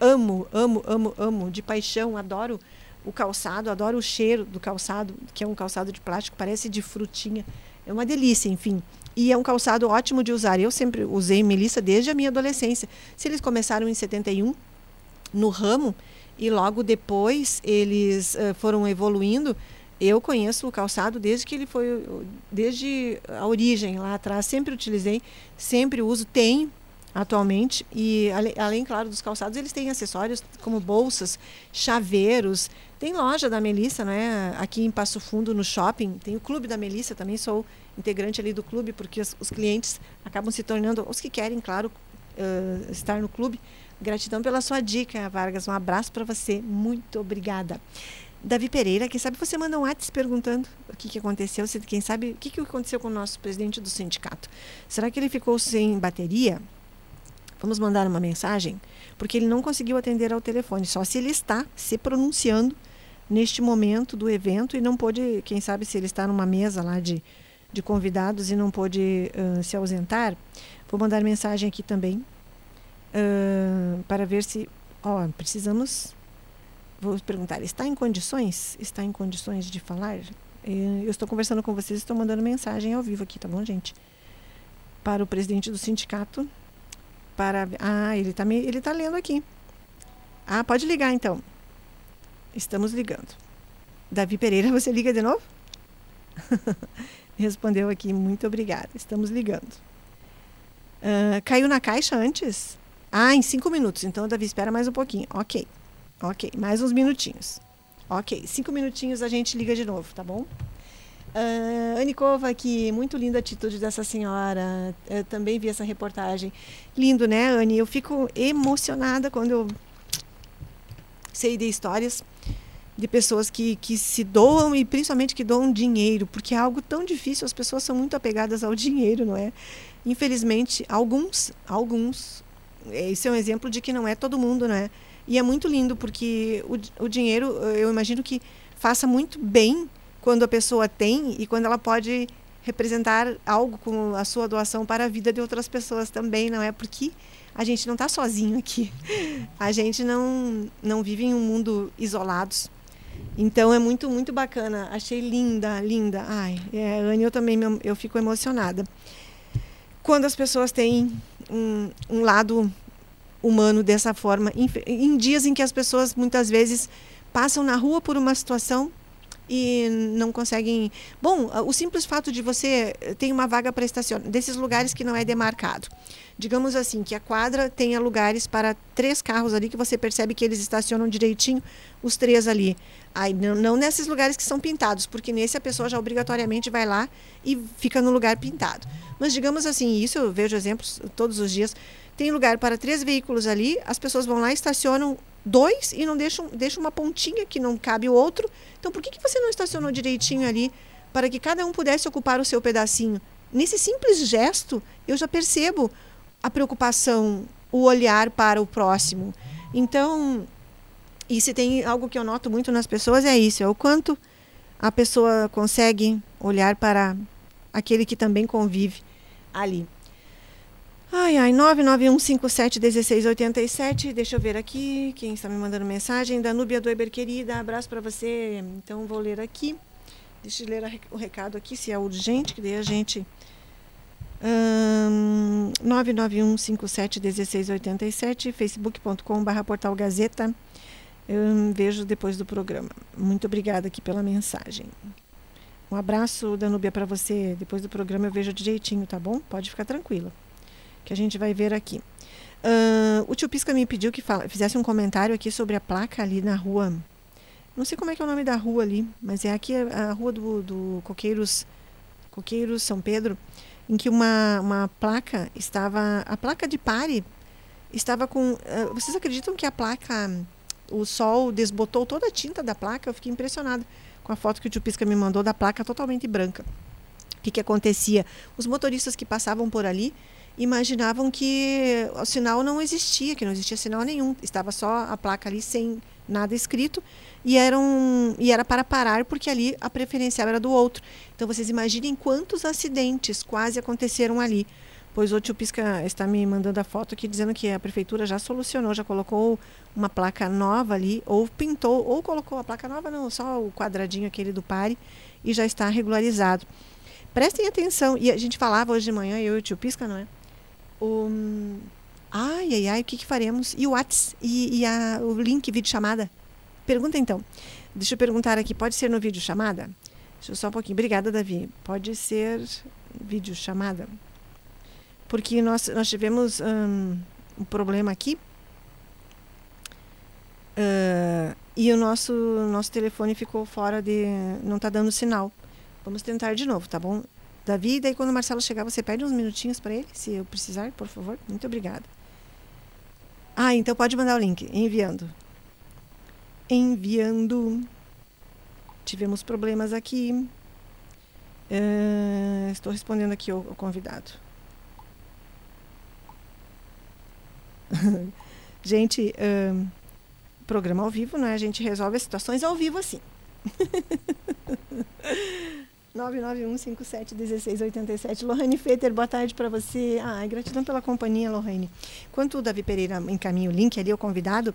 Amo, amo, amo, amo, de paixão, adoro o calçado, adoro o cheiro do calçado, que é um calçado de plástico, parece de frutinha. É uma delícia, enfim. E é um calçado ótimo de usar. Eu sempre usei Melissa desde a minha adolescência. Se eles começaram em 71 no ramo e logo depois eles uh, foram evoluindo, eu conheço o calçado desde que ele foi, desde a origem lá atrás, sempre utilizei, sempre uso, tenho atualmente. E além, além, claro dos calçados eles têm acessórios como bolsas chaveiros. Tem loja da Melissa né aqui em Passo Fundo no shopping. Tem o clube da Melissa também sou integrante ali do clube porque os, os clientes acabam se tornando os que querem claro uh, estar no clube gratidão pela sua dica Vargas um abraço para você muito obrigada Davi Pereira, quem sabe você manda um WhatsApp perguntando o que, que aconteceu, quem sabe o que, que aconteceu com o nosso presidente do sindicato. Será que ele ficou sem bateria? Vamos mandar uma mensagem? Porque ele não conseguiu atender ao telefone, só se ele está se pronunciando neste momento do evento e não pôde, quem sabe se ele está numa mesa lá de, de convidados e não pôde uh, se ausentar. Vou mandar mensagem aqui também uh, para ver se. Ó, precisamos vou perguntar, está em condições? Está em condições de falar? Eu estou conversando com vocês, estou mandando mensagem ao vivo aqui, tá bom, gente? Para o presidente do sindicato. Para Ah, ele está ele tá lendo aqui. Ah, pode ligar então. Estamos ligando. Davi Pereira, você liga de novo? Respondeu aqui, muito obrigada. Estamos ligando. Uh, caiu na caixa antes? Ah, em cinco minutos. Então, Davi, espera mais um pouquinho. Ok. Ok, mais uns minutinhos. Ok, cinco minutinhos a gente liga de novo, tá bom? Uh, Anikova aqui, muito linda a atitude dessa senhora. Eu também vi essa reportagem. Lindo, né, Anne? Eu fico emocionada quando eu sei de histórias de pessoas que, que se doam e principalmente que doam dinheiro, porque é algo tão difícil, as pessoas são muito apegadas ao dinheiro, não é? Infelizmente, alguns, alguns, esse é um exemplo de que não é todo mundo, não é? E é muito lindo porque o, o dinheiro, eu imagino que faça muito bem quando a pessoa tem e quando ela pode representar algo com a sua doação para a vida de outras pessoas também, não é? Porque a gente não está sozinho aqui. A gente não, não vive em um mundo isolados. Então é muito, muito bacana. Achei linda, linda. Ai, é, Anne, eu também eu fico emocionada. Quando as pessoas têm um, um lado humano dessa forma, em, em dias em que as pessoas muitas vezes passam na rua por uma situação e não conseguem. Bom, o simples fato de você ter uma vaga para estacionar, desses lugares que não é demarcado. Digamos assim, que a quadra tenha lugares para três carros ali que você percebe que eles estacionam direitinho, os três ali. Aí, não, não nesses lugares que são pintados, porque nesse a pessoa já obrigatoriamente vai lá e fica no lugar pintado. Mas digamos assim, isso eu vejo exemplos todos os dias tem lugar para três veículos ali, as pessoas vão lá, estacionam dois e não deixam, deixam uma pontinha que não cabe o outro. Então, por que, que você não estacionou direitinho ali para que cada um pudesse ocupar o seu pedacinho? Nesse simples gesto, eu já percebo a preocupação, o olhar para o próximo. Então, e se tem algo que eu noto muito nas pessoas é isso, é o quanto a pessoa consegue olhar para aquele que também convive ali. Ai, ai, 991571687. Deixa eu ver aqui quem está me mandando mensagem. Danúbia Doiber, querida, abraço para você. Então, vou ler aqui. Deixa eu ler o recado aqui, se é urgente, que daí a gente. Um, 991571687, facebook.com.br portal Gazeta. Eu vejo depois do programa. Muito obrigada aqui pela mensagem. Um abraço, Danúbia, para você. Depois do programa eu vejo direitinho, tá bom? Pode ficar tranquila que a gente vai ver aqui. Uh, o tio Pisca me pediu que fala, fizesse um comentário aqui sobre a placa ali na rua. Não sei como é que é o nome da rua ali, mas é aqui a, rua do, do Coqueiros, Coqueiros São Pedro. em que uma, uma placa estava. A placa de pare estava com. eh, vocês acreditam que a placa. O sol desbotou toda a tinta da placa? Eu fiquei impressionada com a foto que o tio Pisca me mandou da placa totalmente branca. O que, que acontecia? Os motoristas que passavam por ali imaginavam que o sinal não existia, que não existia sinal nenhum. Estava só a placa ali sem nada escrito e era, um, e era para parar porque ali a preferencial era do outro. Então vocês imaginem quantos acidentes quase aconteceram ali. Pois o tio Pisca está me mandando a foto aqui dizendo que a prefeitura já solucionou, já colocou uma placa nova ali, ou pintou, ou colocou a placa nova, não, só o quadradinho aquele do pare, e já está regularizado. Prestem atenção, e a gente falava hoje de manhã, eu e o tio Pisca, não é? O, ai, ai, ai, o que, que faremos? E o WhatsApp, e, e a, o link, vídeo chamada? Pergunta então. Deixa eu perguntar aqui, pode ser no vídeo chamada? Deixa eu só um pouquinho. Obrigada, Davi. Pode ser vídeo chamada? Porque nós, nós tivemos hum, um problema aqui. ah, e o nosso, nosso telefone ficou fora de. não está dando sinal. Vamos tentar de novo, tá bom? Davi, daí quando o Marcelo chegar, você pede uns minutinhos para ele, se eu precisar, por favor. Muito obrigada. Ah, então pode mandar o link. Enviando. Enviando. Tivemos problemas aqui. Ah, estou respondendo aqui ao convidado. gente, ahn, programa ao vivo, né? A gente resolve as situações ao vivo assim. 991571687. Lohane Feter, boa tarde para você. Ai, gratidão pela companhia, Lohane. Enquanto o Davi Pereira encaminha o link ali ao convidado,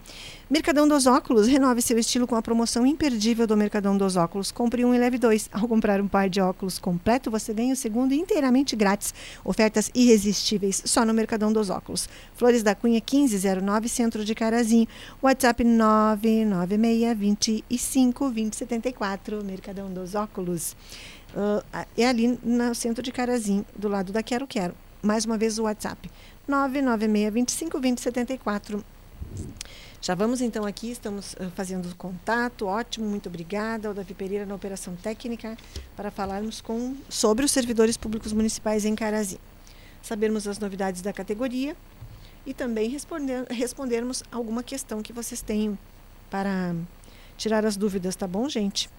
Mercadão dos Óculos, renove seu estilo com a promoção imperdível do Mercadão dos Óculos. Compre um e leve dois. Ao comprar um par de óculos completo, você ganha o segundo inteiramente grátis. Ofertas irresistíveis só no Mercadão dos Óculos. Flores da Cunha 1509, Centro de Carazinho. WhatsApp 99625 2074. Mercadão dos Óculos. Ah, é ali no centro de Carazinho, do lado da Quero Quero. Mais uma vez o WhatsApp. 996252074. Já vamos então aqui, estamos ah, fazendo o contato. Ótimo, muito obrigada ao Davi Pereira na operação técnica para falarmos com, sobre os servidores públicos municipais em Carazinho. Sabermos as novidades da categoria e também responder, respondermos alguma questão que vocês tenham para tirar as dúvidas, tá bom, gente?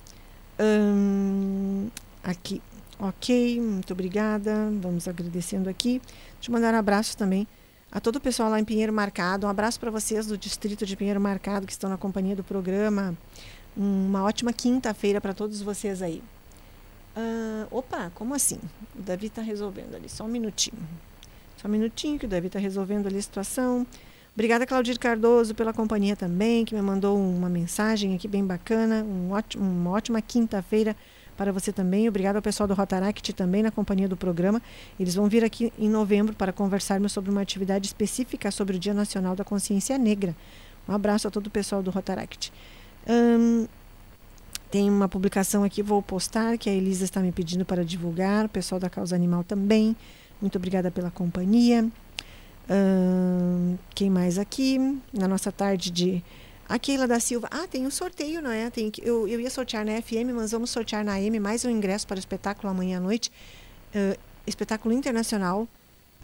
Hum, aqui. Ok, muito obrigada. Vamos agradecendo aqui. Deixa eu mandar um abraço também a todo o pessoal lá em Pinheiro Marcado. Um abraço para vocês do distrito de Pinheiro Marcado que estão na companhia do programa. Uma ótima quinta-feira para todos vocês aí. Ah, opa, como assim? O Davi está resolvendo ali. Só um minutinho. Só um minutinho que o Davi está resolvendo ali a situação. Obrigada, Claudir Cardoso, pela companhia também, que me mandou uma mensagem aqui bem bacana. Um ótimo, uma ótima quinta-feira para você também. Obrigado ao pessoal do Rotaract também na companhia do programa. Eles vão vir aqui em novembro para conversarmos sobre uma atividade específica sobre o Dia Nacional da Consciência Negra. Um abraço a todo o pessoal do Rotaract. Tem uma publicação aqui, vou postar, que a Elisa está me pedindo para divulgar. O pessoal da Causa Animal também. Muito obrigada pela companhia. Quem mais aqui? Na nossa tarde de. A Keila da Silva. Ah, tem um sorteio, não é? Tem eu, eu ia sortear na FM, mas vamos sortear na AM mais um ingresso para o espetáculo amanhã à noite. Uh, espetáculo internacional.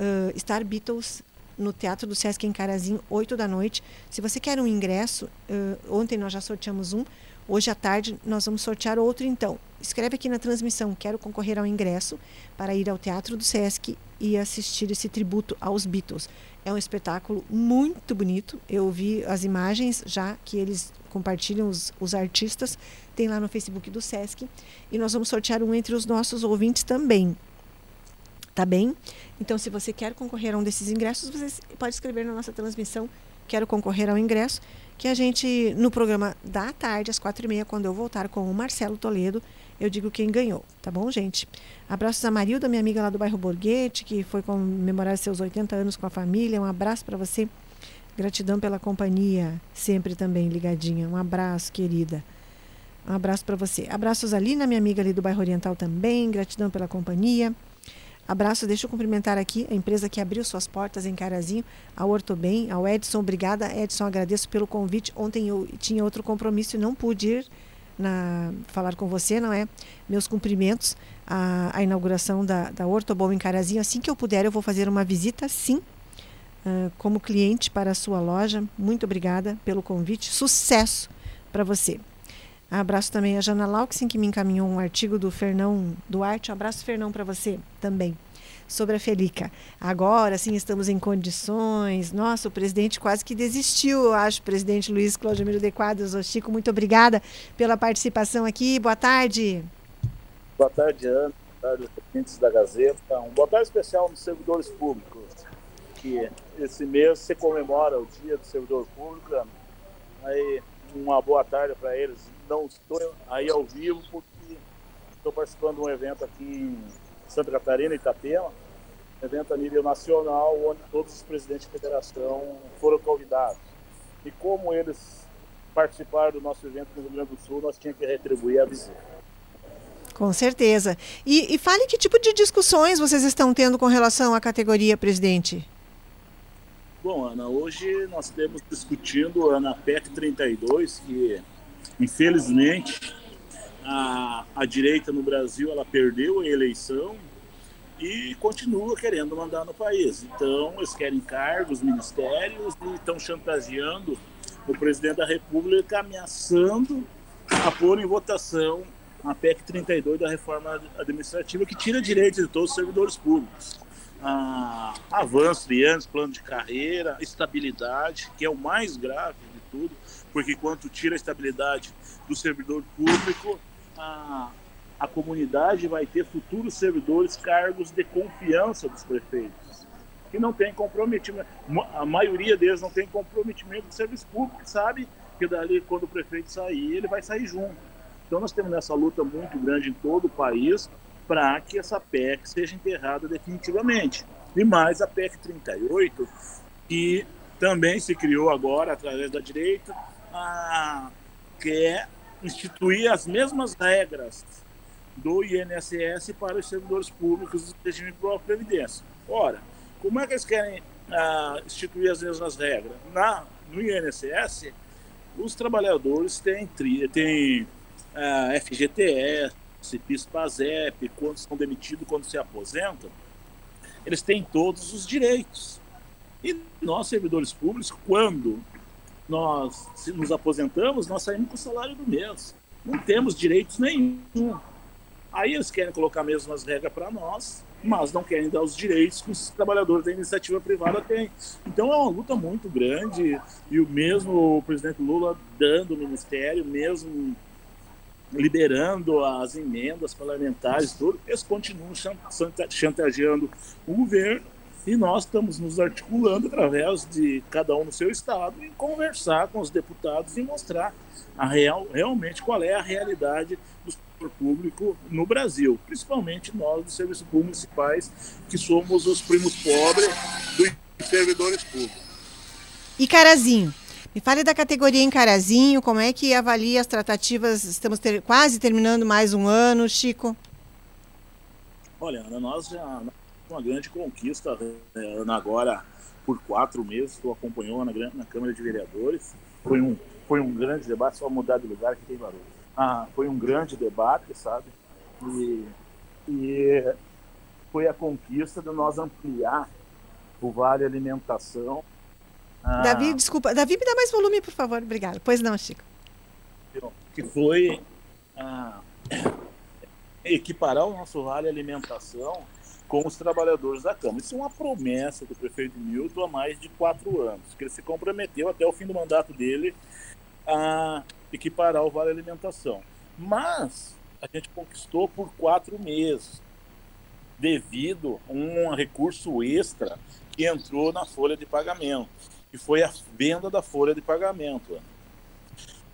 Uh, Star Beatles no Teatro do Sesc em Carazinho, 8 da noite. Se você quer um ingresso, uh, ontem nós já sorteamos um. Hoje à tarde nós vamos sortear outro, então. Escreve aqui na transmissão, quero concorrer ao ingresso para ir ao Teatro do Sesc e assistir esse tributo aos Beatles. É um espetáculo muito bonito. Eu vi as imagens já que eles compartilham, os, os artistas, tem lá no Facebook do Sesc. E nós vamos sortear um entre os nossos ouvintes também. Tá bem? Então, se você quer concorrer a um desses ingressos, você pode escrever na nossa transmissão quero concorrer ao ingresso, que a gente, no programa da tarde, às quatro e meia, quando eu voltar com o Marcelo Toledo, eu digo quem ganhou, tá bom, gente? Abraços a Marilda, minha amiga lá do bairro Borghetti, que foi comemorar seus 80 anos com a família. Um abraço para você. Gratidão pela companhia, sempre também ligadinha. Um abraço, querida. Um abraço para você. Abraços ali na minha amiga ali do bairro Oriental também. Gratidão pela companhia. Abraço, deixa eu cumprimentar aqui a empresa que abriu suas portas em Carazinho, ao Ortobem, ao Edson. Obrigada, Edson. Agradeço pelo convite. Ontem eu tinha outro compromisso e não pude ir na, falar com você, não é? Meus cumprimentos a, a inauguração da, da Ortobom em Carazinho. Assim que eu puder, eu vou fazer uma visita, sim, uh, como cliente para a sua loja. Muito obrigada pelo convite. Sucesso para você. Abraço também a Jana Lauxin, que me encaminhou um artigo do Fernão Duarte. Um abraço, Fernão, para você também sobre a Felica. Agora sim estamos em condições. Nossa, o presidente quase que desistiu, eu acho, presidente Luiz Claudemiro de Quadros. Chico, muito obrigada pela participação aqui. Boa tarde.
Boa tarde, Ana. Boa tarde, ouvintes da Gazeta. Um boa tarde especial nos servidores públicos, que esse mês se comemora o Dia do Servidor Público. Aí, uma boa tarde para eles. Não estou aí ao vivo porque estou participando de um evento aqui em Santa Catarina, Itapema, evento a nível nacional, onde todos os presidentes de federação foram convidados. E como eles participaram do nosso evento no Rio Grande do Sul, nós tínhamos que retribuir a visita.
Com certeza. E, e fale que tipo de discussões vocês estão tendo com relação à categoria, presidente?
Bom, Ana, hoje nós estamos discutindo a PEC 32, que infelizmente a, a direita no Brasil ela perdeu a eleição e continua querendo mandar no país. Então, eles querem cargos, ministérios e estão chantageando o presidente da República, ameaçando a pôr em votação a PEC 32 da reforma administrativa, que tira direitos de todos os servidores públicos. Ah, avanço de anos, plano de carreira, estabilidade, que é o mais grave de tudo, porque quando tira a estabilidade do servidor público, a, a comunidade vai ter futuros servidores cargos de confiança dos prefeitos, que não tem comprometimento. A maioria deles não tem comprometimento de serviço público, sabe que dali, quando o prefeito sair, ele vai sair junto. Então, nós temos essa luta muito grande em todo o país para que essa PEC seja enterrada definitivamente. E mais a PEC 38, que também se criou agora através da direita, a, que é instituir as mesmas regras do INSS para os servidores públicos do regime de previdência. Ora, como é que eles querem ah, instituir as mesmas regras? Na, no INSS, os trabalhadores têm, têm ah, FGTS, PIS-PASEP, quando são demitidos, quando se aposentam, eles têm todos os direitos. E nós, servidores públicos, quando nós nos aposentamos, nós saímos com o salário do mês. Não temos direitos nenhum. Aí eles querem colocar as regras para nós, mas não querem dar os direitos que os trabalhadores da iniciativa privada têm. Então é uma luta muito grande e o mesmo o presidente Lula dando o ministério, mesmo liberando as emendas parlamentares, tudo, eles continuam chantageando o governo e nós estamos nos articulando através de cada um no seu estado e conversar com os deputados e mostrar a real, realmente qual é a realidade do setor público no Brasil, principalmente nós dos serviços públicos municipais, que somos os primos pobres dos servidores públicos.
E Carazinho? Me fale da categoria em Carazinho, como é que avalia as tratativas? Estamos ter, quase terminando mais um ano, Chico.
Olha, Ana, nós já uma grande conquista né, agora por quatro meses, tu acompanhou na, na Câmara de Vereadores. Foi um, foi um grande debate, só mudar de lugar que tem barulho. Ah, foi um grande debate, sabe? E, e foi a conquista de nós ampliar o Vale Alimentação.
Ah, Davi, desculpa. Davi, me dá mais volume, por favor. Obrigado. Pois não, Chico.
Que foi ah, equiparar o nosso Vale Alimentação com os trabalhadores da Câmara. Isso é uma promessa do prefeito Milton há mais de quatro anos, que ele se comprometeu até o fim do mandato dele a equiparar o Vale Alimentação. Mas a gente conquistou por quatro meses, devido a um recurso extra que entrou na folha de pagamento, que foi a venda da folha de pagamento.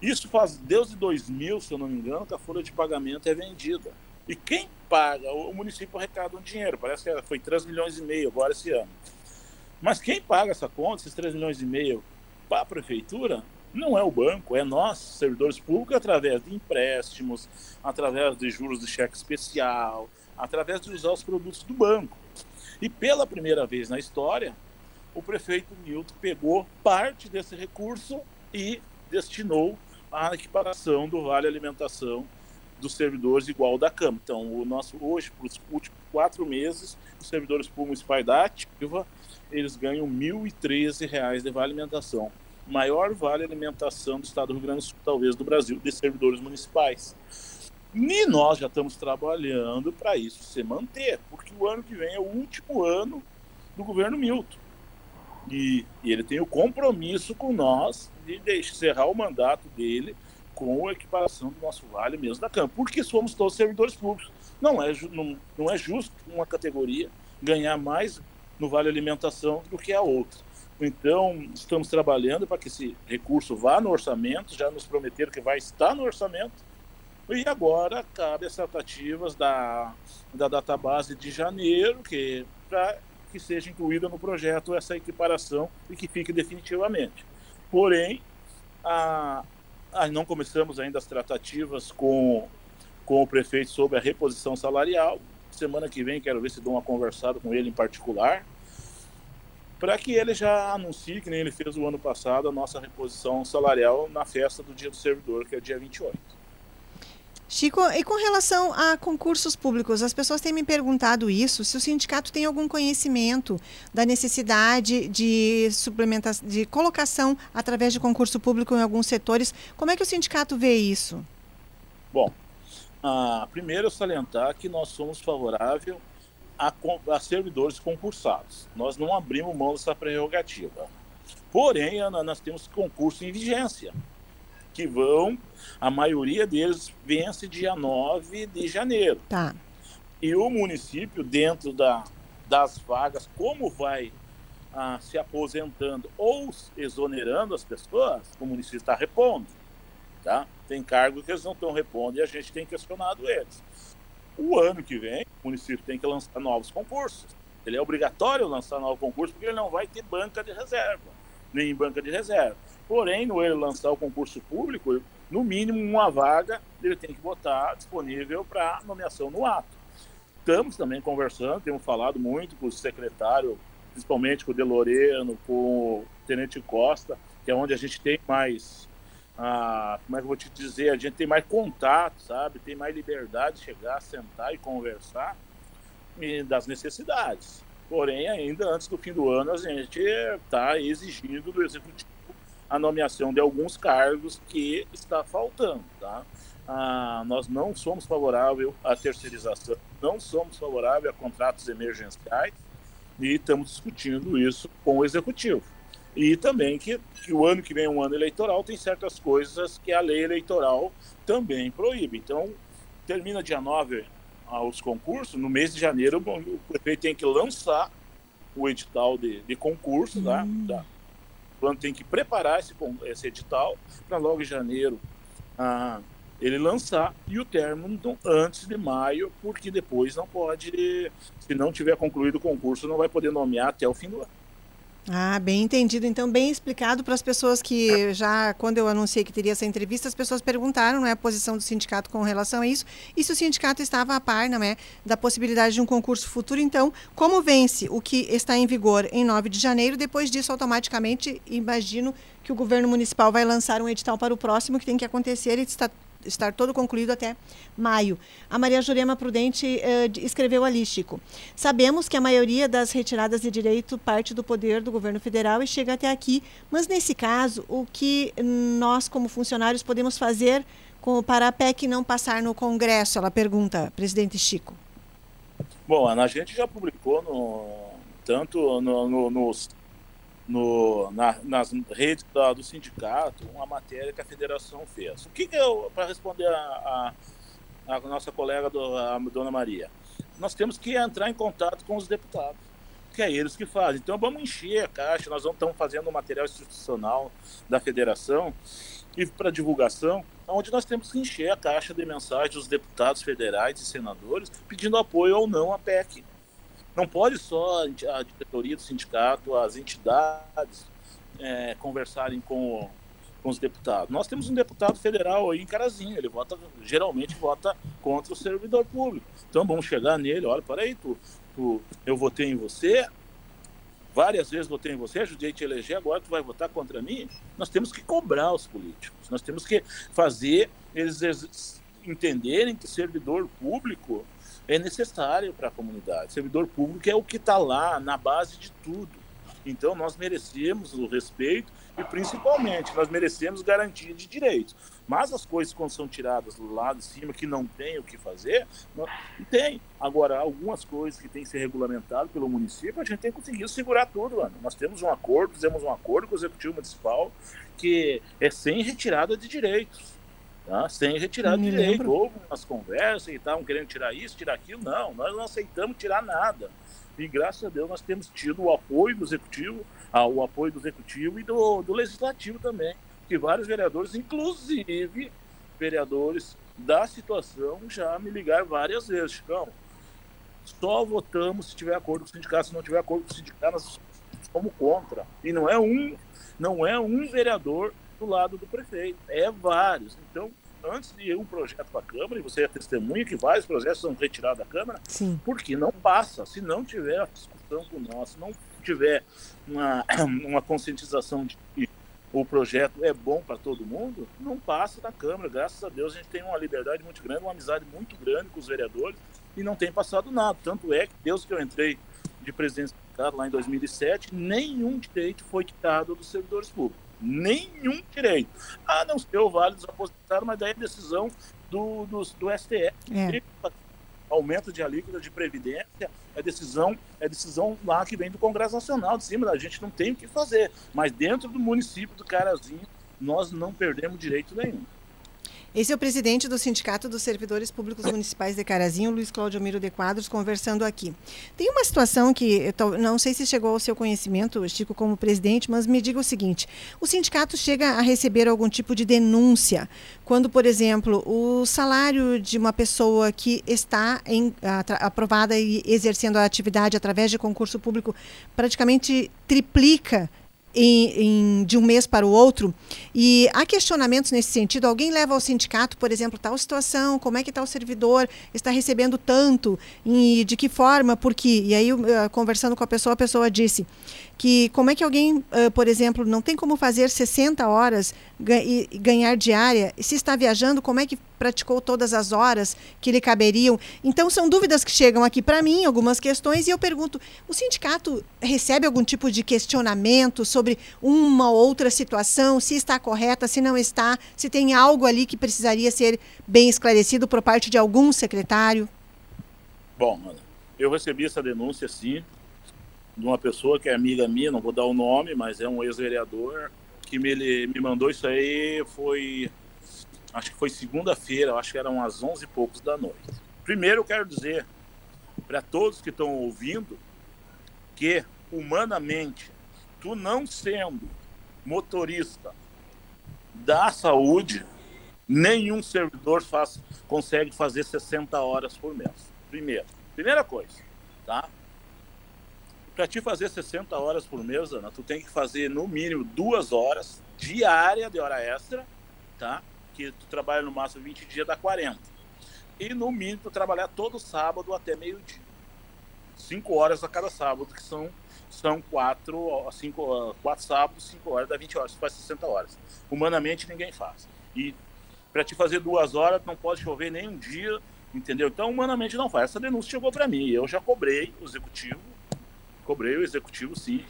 Isso faz desde 2000, se eu não me engano, que a folha de pagamento é vendida. E quem paga? O município arrecada um dinheiro, parece que foi 3 milhões e meio agora esse ano. Mas quem paga essa conta, esses 3 milhões e meio, para a prefeitura, não é o banco, é nós, servidores públicos, através de empréstimos, através de juros de cheque especial, através de usar os produtos do banco. E pela primeira vez na história, o prefeito Milton pegou parte desse recurso e destinou à equiparação do Vale Alimentação dos servidores igual ao da Câmara. Então, o nosso hoje, para os últimos quatro meses, os servidores públicos municipais da ativa, eles ganham R$ 1.013 de vale alimentação. Maior vale alimentação do estado do Rio Grande do Sul, talvez do Brasil, de servidores municipais. E nós já estamos trabalhando para isso se manter, porque o ano que vem é o último ano do governo Milton. E, e ele tem o compromisso com nós de encerrar o mandato dele com a equiparação do nosso vale mesmo da Câmara, porque somos todos servidores públicos. Não é, não, não é justo uma categoria ganhar mais no vale alimentação do que a outra. Então, estamos trabalhando para que esse recurso vá no orçamento, já nos prometeram que vai estar no orçamento, e agora cabe as tratativas da, da database de janeiro, que para que seja incluída no projeto essa equiparação e que fique definitivamente. Porém, a, a, não começamos ainda as tratativas com, com o prefeito sobre a reposição salarial. Semana que vem quero ver se dou uma conversada com ele em particular, para que ele já anuncie, que nem ele fez o ano passado, a nossa reposição salarial na festa do Dia do Servidor, que é dia 28.
Chico, e com relação a concursos públicos, as pessoas têm me perguntado isso, se o sindicato tem algum conhecimento da necessidade de suplementação, de colocação através de concurso público em alguns setores. Como é que o sindicato vê isso?
Bom, ah, primeiro salientar que nós somos favoráveis a, a servidores concursados. Nós não abrimos mão dessa prerrogativa. Porém, Ana, nós temos concurso em vigência que vão, a maioria deles vence dia 9 de janeiro.
Tá.
E o município, dentro da, das vagas, como vai ah, se aposentando ou exonerando as pessoas, o município está repondo. Tá? Tem cargos que eles não estão repondo e a gente tem questionado eles. O ano que vem, o município tem que lançar novos concursos. Ele é obrigatório lançar novos concursos porque ele não vai ter banca de reserva, nem banca de reserva. Porém, no ele lançar o concurso público, no mínimo uma vaga ele tem que botar disponível para nomeação no ato. Estamos também conversando, temos falado muito com o secretário, principalmente com o Deloreno, com o Tenente Costa, que é onde a gente tem mais, ah, como é que eu vou te dizer, a gente tem mais contato, sabe? Tem mais liberdade de chegar, sentar e conversar e das necessidades. Porém, ainda antes do fim do ano, a gente está exigindo do Executivo a nomeação de alguns cargos que está faltando, tá? Ah, nós não somos favoráveis à terceirização, não somos favoráveis a contratos emergenciais e estamos discutindo isso com o executivo. E também que, que o ano que vem é um ano eleitoral, tem certas coisas que a lei eleitoral também proíbe. Então, termina dia 9 os concursos, no mês de janeiro o prefeito tem que lançar o edital de, de concurso, tá? Tá? plano tem que preparar esse, esse edital para logo em janeiro ah, ele lançar e o término antes de maio, porque depois não pode, se não tiver concluído o concurso, não vai poder nomear até o fim do ano.
Ah, bem entendido. Então, bem explicado para as pessoas que já, quando eu anunciei que teria essa entrevista, as pessoas perguntaram não é, a posição do sindicato com relação a isso e se o sindicato estava a par não é, da possibilidade de um concurso futuro. Então, como vence o que está em vigor em 9 de janeiro, depois disso, automaticamente, imagino que o governo municipal vai lançar um edital para o próximo, que tem que acontecer e está estar todo concluído até maio. A Maria Jurema Prudente uh, escreveu ali, Chico. Sabemos que a maioria das retiradas de direito parte do poder do governo federal e chega até aqui, mas nesse caso, o que nós, como funcionários, podemos fazer com, para a PEC não passar no Congresso? Ela pergunta, presidente Chico.
Bom, a gente já publicou no, tanto no, no, nos no, na, nas redes da, do sindicato uma matéria que a federação fez. O que, que eu, para responder a, a, a, nossa colega, do, a dona Maria, nós temos que entrar em contato com os deputados, que é eles que fazem. Então vamos encher a caixa, nós estamos fazendo um material institucional da federação e para divulgação, onde nós temos que encher a caixa de mensagens dos deputados federais e senadores pedindo apoio ou não à PEC. Não pode só a diretoria do sindicato, as entidades é, conversarem com, com os deputados. Nós temos um deputado federal aí em Carazinho, ele vota, geralmente vota contra o servidor público. Então vamos chegar nele, olha, peraí, tu, tu, eu votei em você, várias vezes votei em você, ajudei a te eleger, agora tu vai votar contra mim? Nós temos que cobrar os políticos, nós temos que fazer eles entenderem que servidor público é necessário para a comunidade. Servidor público é o que está lá na base de tudo. Então nós merecemos o respeito e principalmente nós merecemos garantia de direitos. Mas as coisas quando são tiradas do lado de cima que não tem o que fazer, não, tem. Agora, algumas coisas que têm que ser regulamentadas pelo município, a gente tem conseguido segurar tudo, mano. Nós temos um acordo, fizemos um acordo com o Executivo Municipal que é sem retirada de direitos. Tá? Sem retirada de direito. Houve umas conversas e estavam querendo tirar isso, tirar aquilo. Não, nós não aceitamos tirar nada. E graças a Deus nós temos tido o apoio do executivo, ah, o apoio do executivo e do, do legislativo também, que vários vereadores, inclusive vereadores da situação, já me ligaram várias vezes, Chicão. Só votamos se tiver acordo com o sindicato, se não tiver acordo com o sindicato, nós somos contra. E não é um, não é um vereador do lado do prefeito, é vários. Então, antes de ir um projeto para a Câmara, e você é testemunha que vários projetos são retirados da Câmara,
Sim.
porque não passa. Se não tiver a discussão com nós, se não tiver uma, uma conscientização de que o projeto é bom para todo mundo, não passa da Câmara. Graças a Deus a gente tem uma liberdade muito grande, uma amizade muito grande com os vereadores e não tem passado nada. Tanto é que, Deus que eu entrei de presidente lá em 2007, nenhum direito foi quitado dos servidores públicos nenhum direito. A não ser o Vale dos Aposentados, mas daí é decisão do, do, do STF.
É.
Aumento de alíquota de previdência é decisão, é decisão lá que vem do Congresso Nacional, de cima, a gente não tem o que fazer. Mas dentro do município do Carazinho, nós não perdemos direito nenhum.
Esse é o presidente do Sindicato dos Servidores Públicos Municipais de Carazinho, Luiz Cláudio Miro de Quadros, conversando aqui. Tem uma situação que, não sei se chegou ao seu conhecimento, Chico, como presidente, mas me diga o seguinte: o sindicato chega a receber algum tipo de denúncia quando, por exemplo, o salário de uma pessoa que está em, aprovada e exercendo a atividade através de concurso público praticamente triplica em, em, de um mês para o outro. E há questionamentos nesse sentido. Alguém leva ao sindicato, por exemplo, tal situação, como é que está o servidor, está recebendo tanto, e de que forma, por quê? E aí, conversando com a pessoa, a pessoa disse que como é que alguém, por exemplo, não tem como fazer 60 horas e ganhar diária, se está viajando, como é que praticou todas as horas que lhe caberiam? Então, são dúvidas que chegam aqui para mim, algumas questões, e eu pergunto: o sindicato recebe algum tipo de questionamento sobre uma ou outra situação, se está correta, se não está, se tem algo ali que precisaria ser bem esclarecido por parte de algum secretário?
Bom, eu recebi essa denúncia, sim, de uma pessoa que é amiga minha, não vou dar o nome, mas é um ex-vereador, que me, me mandou isso aí, foi, acho que foi segunda-feira, acho que eram umas 11 e poucos da noite. Primeiro eu quero dizer para todos que estão ouvindo que, humanamente, tu não sendo motorista da saúde, nenhum servidor faz, consegue fazer 60 horas por mês. Primeiro. Primeira coisa, tá? Para te fazer 60 horas por mês, Ana, tu tem que fazer no mínimo duas horas diária de hora extra, tá? Que tu trabalha no máximo 20 dias, dá 40. E no mínimo tu trabalhar todo sábado até meio-dia. Cinco horas a cada sábado, que são, são quatro, cinco, quatro sábados, cinco horas, dá 20 horas, faz 60 horas. Humanamente ninguém faz. E para te fazer duas horas, não pode chover nem um dia, entendeu? Então, humanamente não faz. Essa denúncia chegou para mim. Eu já cobrei o executivo cobrei o executivo sim,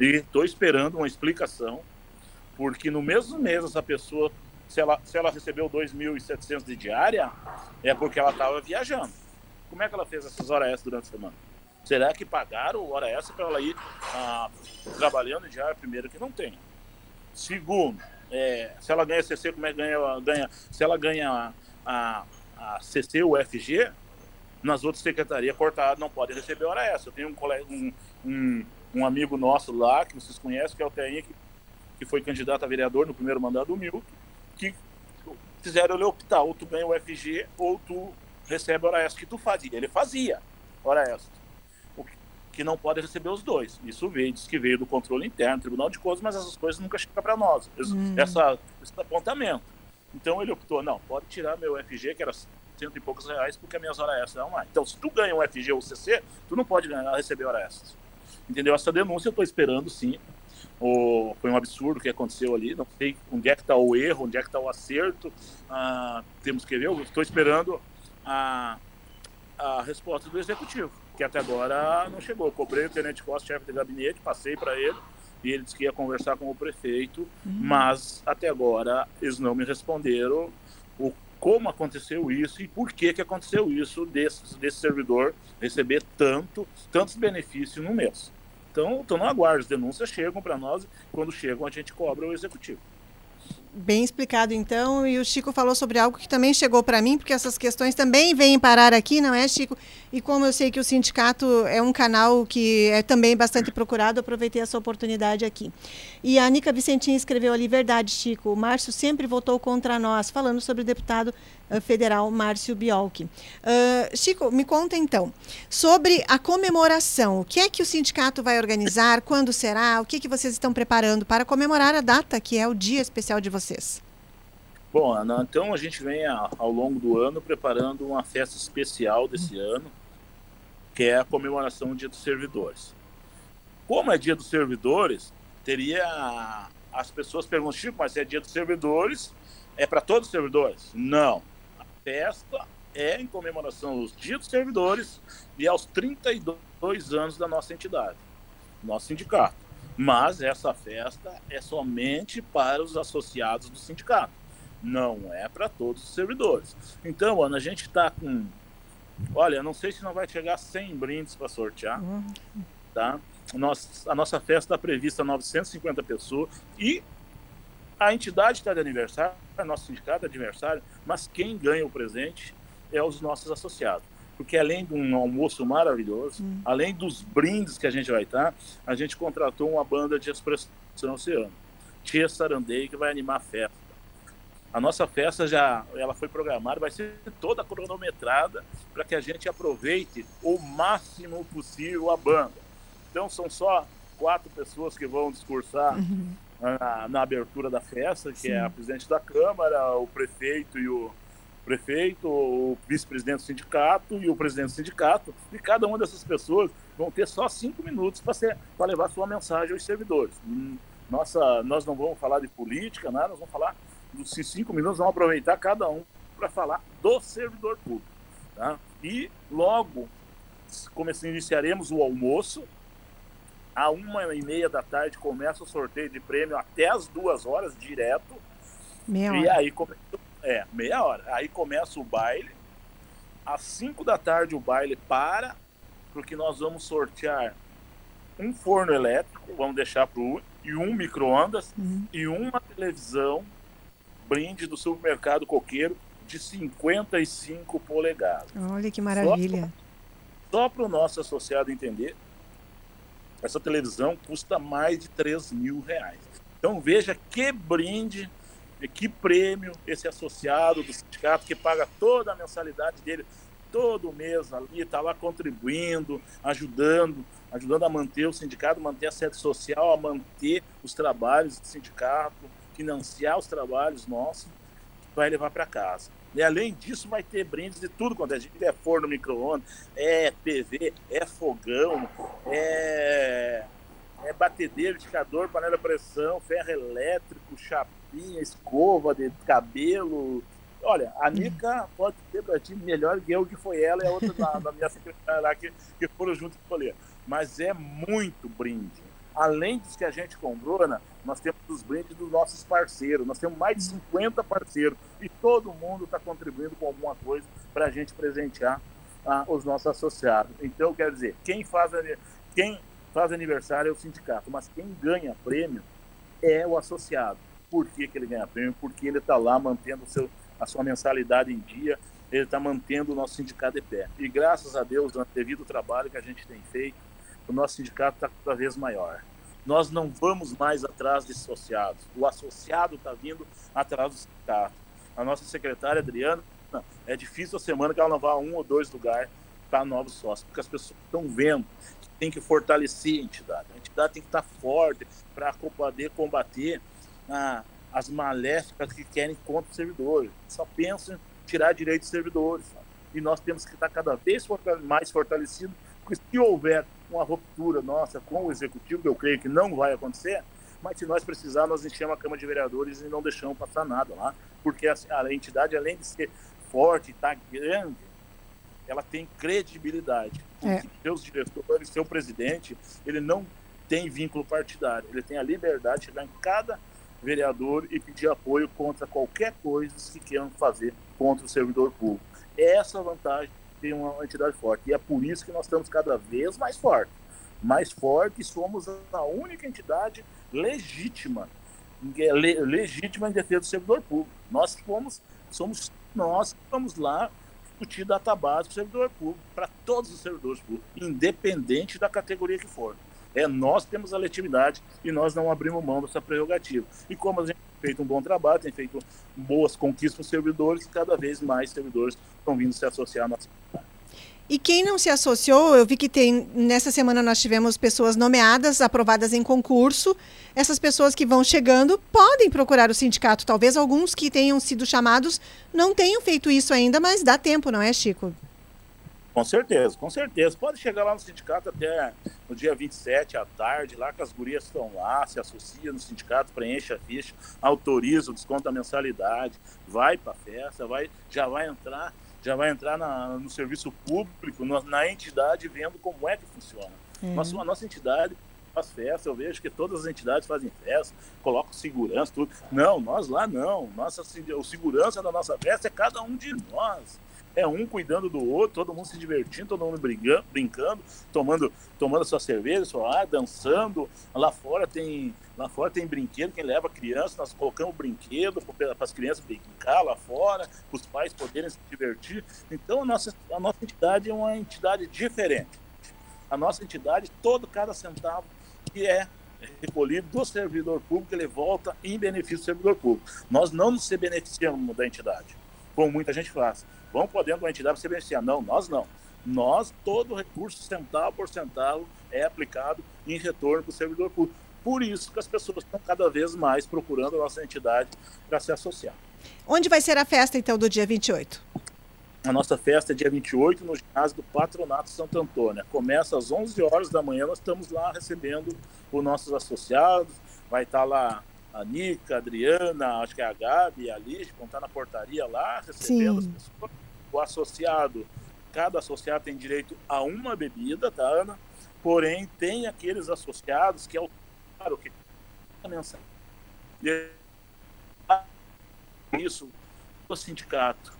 e estou esperando uma explicação, porque no mesmo mês essa pessoa, se ela, se ela recebeu 2.700 de diária, é porque ela estava viajando. Como é que ela fez essas horas extras durante a semana? Será que pagaram hora extra para ela ir ah, trabalhando diária? Primeiro que não tem. Segundo, é, se ela ganha CC, como é que ganha, ganha se ela ganha a, a CC, o FG, nas outras secretarias cortadas não podem receber hora extra. Eu tenho um, colega, um, um, um amigo nosso lá, que vocês conhecem, que é o Teinha, que, que foi candidato a vereador no primeiro mandato do Milton, que fizeram ele optar, ou tu ganha o FG, ou tu recebe hora extra, que tu fazia. Ele fazia hora extra. O que não pode receber os dois. Isso veio, diz que veio do controle interno, Tribunal de Contas, mas essas coisas nunca chegam para nós, hum. essa, esse apontamento. Então ele optou, não, pode tirar meu FG, que era cento e poucos reais, porque as minhas horas extras não mais. Então, se tu ganha um FG ou CC, tu não pode ganhar, receber hora extras. Entendeu? Essa denúncia eu estou esperando, sim. O, foi um absurdo o que aconteceu ali. Não sei onde é que está o erro, onde é que está o acerto. Ah, temos que ver. Eu estou esperando a, a resposta do executivo, que até agora não chegou. Eu cobrei o tenente Costa, chefe de gabinete, passei para ele e ele disse que ia conversar com o prefeito, uhum. mas até agora eles não me responderam como aconteceu isso e por que que aconteceu isso desse, desse servidor receber tanto tantos benefícios no mês. Então, estão no aguardo, as denúncias chegam para nós, quando chegam a gente cobra o executivo.
Bem explicado, então. E o Chico falou sobre algo que também chegou para mim, porque essas questões também vêm parar aqui, não é, Chico? E como eu sei que o sindicato é um canal que é também bastante procurado, aproveitei essa oportunidade aqui. E a Nica Vicentinha escreveu ali: verdade, Chico, o Márcio sempre votou contra nós, falando sobre o deputado federal Márcio Biolchi. Uh, Chico, me conta então sobre a comemoração. O que é que o sindicato vai organizar? Quando será? O que, que vocês estão preparando para comemorar a data, que é o dia especial de vocês?
Bom, Ana, então a gente vem ao longo do ano preparando uma festa especial desse ano que é a comemoração do Dia dos Servidores. Como é Dia dos Servidores, teria as pessoas perguntam, Chico, mas é Dia dos Servidores, é para todos os servidores? Não. Festa é em comemoração aos Dias dos Servidores e aos 32 anos da nossa entidade, nosso sindicato. Mas essa festa é somente para os associados do sindicato, não é para todos os servidores. Então, Ana, a gente está com Olha, não sei se não vai chegar a 100 brindes para sortear. Uhum. Tá? Nossa, a nossa festa está prevista 950 pessoas e a entidade está de aniversário, nosso sindicato é de aniversário, mas quem ganha o presente é os nossos associados. Porque além de um almoço maravilhoso, uhum. além dos brindes que a gente vai estar, a gente contratou uma banda de expressão oceano, Tia Sarandei, que vai animar a festa. A nossa festa já ela foi programada, vai ser toda cronometrada para que a gente aproveite o máximo possível a banda. Então são só quatro pessoas que vão discursar uhum. Na, na, abertura da festa, que Sim. é a presidente da Câmara, o prefeito e o prefeito, o vice-presidente do sindicato e o presidente do sindicato, e cada uma dessas pessoas vão ter só cinco minutos para levar sua mensagem aos servidores. Hum, nossa, nós não vamos falar de política, nada, nós vamos falar dos cinco minutos, vamos aproveitar cada um para falar do servidor público. Tá? E logo começamos, iniciaremos o almoço. À uma e meia da tarde começa o sorteio de prêmio até as duas horas, direto. Meia e hora. aí começa, é, meia hora. Aí começa o baile. Às cinco da tarde o baile para, porque nós vamos sortear um forno elétrico, vamos deixar para o e um micro-ondas uhum. e uma televisão brinde do supermercado coqueiro de 55 polegadas.
Olha que maravilha.
Só para o nosso associado entender, essa televisão custa mais de 3 mil reais. Então veja que brinde, que prêmio esse associado do sindicato que paga toda a mensalidade dele todo mês ali, está lá contribuindo, ajudando, ajudando a manter o sindicato, manter a sede social, a manter os trabalhos do sindicato, financiar os trabalhos nossos, vai levar para casa. E além disso, vai ter brindes de tudo quanto é gente. É forno micro-ondas, é TV, é fogão, é, é batedeira, indicador, panela de pressão, ferro elétrico, chapinha, escova de cabelo. Olha, a Nica pode ter para ti melhor que eu, que foi ela e a outra da, da minha secretária lá, que, que foram juntos escolher. Mas é muito brinde além dos que a gente comprou, nós temos os brindes dos nossos parceiros. Nós temos mais de 50 parceiros e todo mundo está contribuindo com alguma coisa para a gente presentear ah, os nossos associados. Então, quer dizer, quem faz, quem faz aniversário é o sindicato, mas quem ganha prêmio é o associado. Por que, que ele ganha prêmio? Porque ele está lá mantendo seu, a sua mensalidade em dia, ele está mantendo o nosso sindicato de pé. E graças a Deus, devido ao trabalho que a gente tem feito, o nosso sindicato está cada vez maior. Nós não vamos mais atrás de associados. O associado está vindo atrás do sindicato. A nossa secretária Adriana, é difícil a semana que ela não vá a um ou dois lugares para novos sócios, porque as pessoas estão vendo que tem que fortalecer a entidade. A entidade tem que estar forte para poder combater ah, as maléficas que querem contra os servidores. Só pensam em tirar direitos dos servidores. Sabe? E nós temos que estar cada vez mais fortalecidos, porque se houver uma ruptura nossa com o executivo, que eu creio que não vai acontecer, mas se nós precisar, nós enchemos a Câmara de Vereadores e não deixamos passar nada lá, porque a, a entidade, além de ser forte, está grande, ela tem credibilidade.
É.
Seus diretores, seu presidente, ele não tem vínculo partidário, ele tem a liberdade de chegar em cada vereador e pedir apoio contra qualquer coisa que queiram fazer contra o servidor público. Essa é vantagem ter uma entidade forte. E é por isso que nós estamos cada vez mais fortes. Mais fortes somos a única entidade legítima, é le, legítima em defesa do servidor público. Nós fomos, somos nós que vamos lá discutir database do servidor público para todos os servidores públicos, independente da categoria que for. É nós temos a legitimidade e nós não abrimos mão dessa prerrogativa. E como a gente tem feito um bom trabalho, tem feito boas conquistas para os servidores, cada vez mais servidores estão vindo se associar à nossa
e quem não se associou, eu vi que tem nessa semana nós tivemos pessoas nomeadas, aprovadas em concurso. Essas pessoas que vão chegando podem procurar o sindicato. Talvez alguns que tenham sido chamados não tenham feito isso ainda, mas dá tempo, não é, Chico?
Com certeza, com certeza. Pode chegar lá no sindicato até no dia 27 à tarde, lá que as gurias estão lá, se associa no sindicato, preenche a ficha, autoriza o desconto da mensalidade, vai para a festa, vai, já vai entrar, já vai entrar na, no serviço público, na, na, entidade, vendo como é que funciona. Uhum. Nossa, a nossa entidade faz festa, eu vejo que todas as entidades fazem festa, colocam segurança, tudo. Não, nós lá não. Nossa, o segurança da nossa festa é cada um de nós é um cuidando do outro, todo mundo se divertindo, todo mundo brincando, brincando tomando, tomando sua cerveja, sua água, dançando. Lá fora tem, lá fora tem brinquedo, quem leva criança, nós colocamos brinquedo para as crianças brincar lá fora, para os pais poderem se divertir. Então a nossa, a nossa entidade é uma entidade diferente. A nossa entidade, todo cada centavo que é recolhido do servidor público, ele volta em benefício do servidor público. Nós não nos beneficiamos da entidade, como muita gente faz vão podendo uma entidade se beneficiar. Não, nós não. Nós, todo recurso centavo por centavo é aplicado em retorno para o servidor público. Por isso que as pessoas estão cada vez mais procurando a nossa entidade para se associar.
Onde vai ser a festa, então, do dia 28?
A nossa festa é dia 28 no ginásio do Patronato Santo Antônio. Começa às 11 horas da manhã, nós estamos lá recebendo os nossos associados. Vai estar lá a Nica, a Adriana, acho que é a Gabi, a Liz, vão estar na portaria lá, recebendo Sim. as pessoas. O associado, cada associado tem direito a uma bebida, tá, Ana? Porém, tem aqueles associados que é o claro que a mensagem. Isso do sindicato.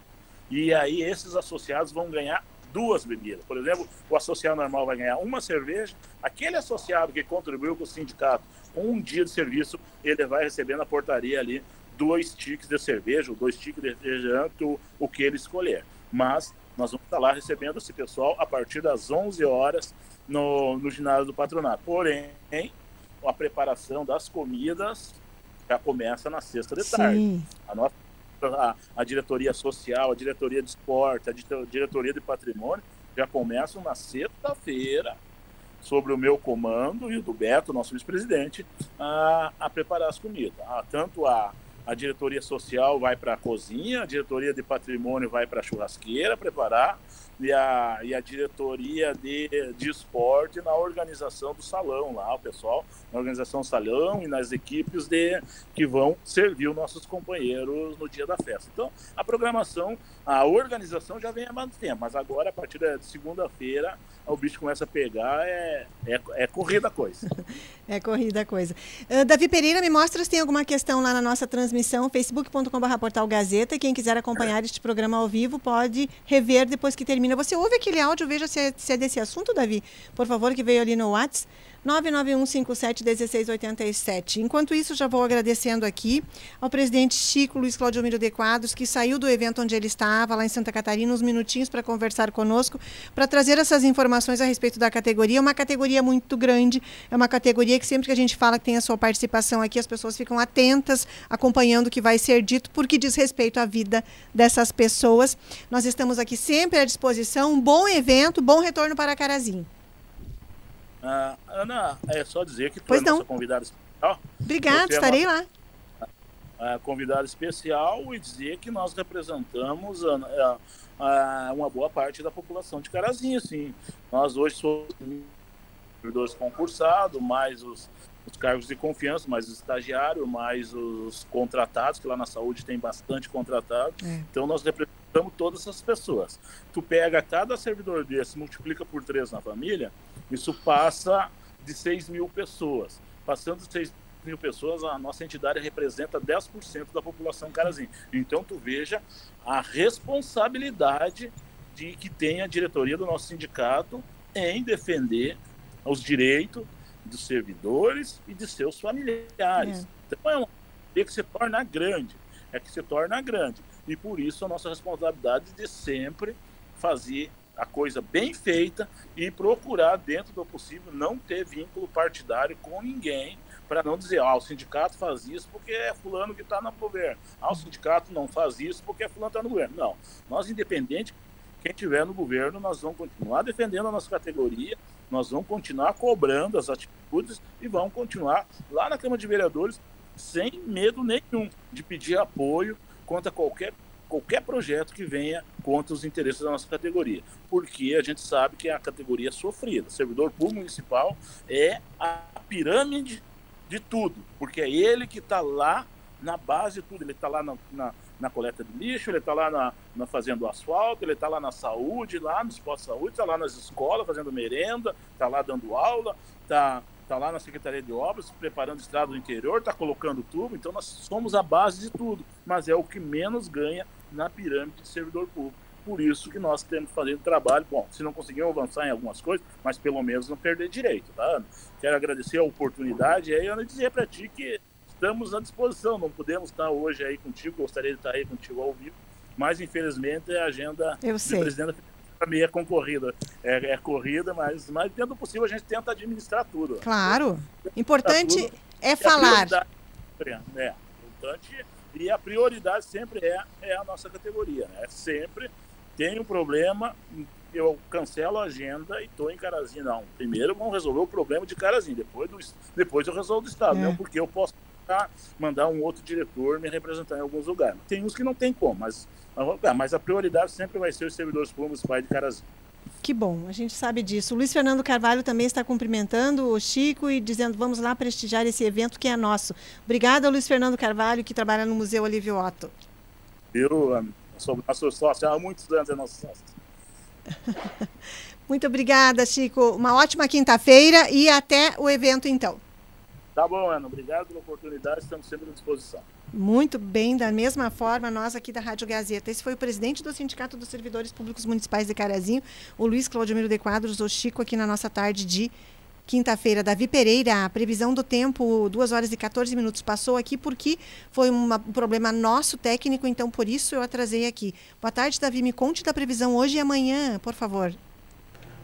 E aí esses associados vão ganhar duas bebidas. Por exemplo, o associado normal vai ganhar uma cerveja, aquele associado que contribuiu com o sindicato com um dia de serviço, ele vai receber na portaria ali dois tickets de cerveja, ou dois tickets de refrigerante, o, o que ele escolher. Mas nós vamos estar lá recebendo esse pessoal a partir das 11 horas no, no ginásio do patronato. Porém, a preparação das comidas já começa na sexta de tarde. A nossa a, a, diretoria social, a diretoria de esporte, a diretoria de patrimônio já começam na sexta-feira sobre o meu comando e o do Beto, nosso vice-presidente, a, a, preparar as comidas. Ah, tanto a, a diretoria social vai para a cozinha, a diretoria de patrimônio vai para a churrasqueira preparar, e a, e a diretoria de, de esporte na organização do salão lá, o pessoal na organização do salão e nas equipes de, que vão servir os nossos companheiros no dia da festa. Então, a programação, a organização já vem há mais tempo, mas agora, a partir de segunda-feira, o bicho começa a pegar, é, é, é corrida a coisa.
é corrida a coisa. Uh, Davi Pereira, me mostra se tem alguma questão lá na nossa transmissão, facebook.com.br portal Gazeta. Quem quiser acompanhar este programa ao vivo pode rever depois que termina você ouve aquele áudio, veja se é, se é desse assunto, Davi, por favor, que veio ali no WhatsApp. 991571687. Enquanto isso, já vou agradecendo aqui ao presidente Chico Luiz Claudio Miro de Quadros, que saiu do evento onde ele estava, lá em Santa Catarina, uns minutinhos para conversar conosco, para trazer essas informações a respeito da categoria. É uma categoria muito grande, é uma categoria que sempre que a gente fala que tem a sua participação aqui, as pessoas ficam atentas, acompanhando o que vai ser dito, porque diz respeito à vida dessas pessoas. Nós estamos aqui sempre à disposição. Um bom evento, bom retorno para Carazinho.
Uh, Ana, é só dizer que tu é nossa convidada especial.
Obrigada, estarei lá.
Uh, convidada especial e dizer que nós representamos uh, uh, uma boa parte da população de Carazinho, sim. Nós hoje somos servidores concursados, mais os, os cargos de confiança, mais os estagiários, mais os contratados, que lá na saúde tem bastante contratado.
É.
Então nós representamos todas essas pessoas. Tu pega cada servidor desse, multiplica por três na família, isso passa de 6 mil pessoas. Passando de 6 mil pessoas, a nossa entidade representa 10% da população carazinho. Então tu veja a responsabilidade de que tem a diretoria do nosso sindicato em defender os direitos dos servidores e de seus familiares. Então é uma é que se torna grande, é que se torna grande. E por isso a nossa responsabilidade de sempre fazer a coisa bem feita e procurar, dentro do possível, não ter vínculo partidário com ninguém, para não dizer, ah, o sindicato faz isso porque é fulano que está no governo. Ah, o sindicato não faz isso porque é fulano que está no governo. Não. Nós, independente, quem tiver no governo, nós vamos continuar defendendo a nossa categoria, nós vamos continuar cobrando as atitudes e vamos continuar lá na Câmara de Vereadores sem medo nenhum de pedir apoio contra qualquer qualquer projeto que venha contra os interesses da nossa categoria, porque a gente sabe que é a categoria sofrida. Servidor público municipal é a pirâmide de tudo, porque é ele que está lá na base de tudo. Ele está lá na, na, na, coleta de lixo, ele está lá na, na fazendo asfalto, ele está lá na saúde, lá nos postos de saúde, está lá nas escolas fazendo merenda, está lá dando aula, está tá lá na Secretaria de Obras, preparando estrada do interior, está colocando tubo, então nós somos a base de tudo, mas é o que menos ganha na pirâmide de servidor público. Por isso que nós temos que fazer o trabalho. Bom, se não conseguimos avançar em algumas coisas, mas pelo menos não perder direito, tá, Ana? Quero agradecer a oportunidade e aí, Ana, dizer para ti que estamos à disposição. Não podemos estar hoje aí contigo, gostaria de estar aí contigo ao vivo, mas infelizmente a agenda
Eu
do
sei.
presidente também é concorrida. É, é corrida, mas, mas dentro do possível a gente tenta administrar tudo.
Claro. Importante
tudo.
é falar.
É, importante. E a prioridade sempre é, é a nossa categoria. Né? Sempre tem um problema, eu cancelo a agenda e estou em Carazinho. Não, primeiro vamos resolver o problema de Carazinho, depois, do, depois eu resolvo do Estado.
É.
Não porque eu posso mandar- mandar um outro diretor me representar em alguns lugares. Tem uns que não tem como, mas, mas a prioridade sempre vai ser os servidores públicos pai de Carazinho.
Que bom, a gente sabe disso. O Luiz Fernando Carvalho também está cumprimentando o Chico e dizendo vamos lá prestigiar esse evento que é nosso. Obrigada, Luiz Fernando Carvalho, que trabalha no Museu Olívio Otto.
Eu sou nosso sócio há muitos anos, é nosso sócio.
Muito obrigada, Chico. Uma ótima quinta-feira e até o evento, então.
Tá bom, Ana. Obrigado pela oportunidade. Estamos sempre à disposição.
Muito bem, da mesma forma, nós aqui da Rádio Gazeta. Esse foi o presidente do Sindicato dos Servidores Públicos Municipais de Carazinho, o Luiz Claudemiro de Quadros, o Chico, aqui na nossa tarde de quinta-feira. Davi Pereira, a previsão do tempo, 2 horas e 14 minutos, passou aqui porque foi uma- um problema nosso técnico, então por isso eu atrasei aqui. Boa tarde, Davi. Me conte da previsão hoje e amanhã, por favor.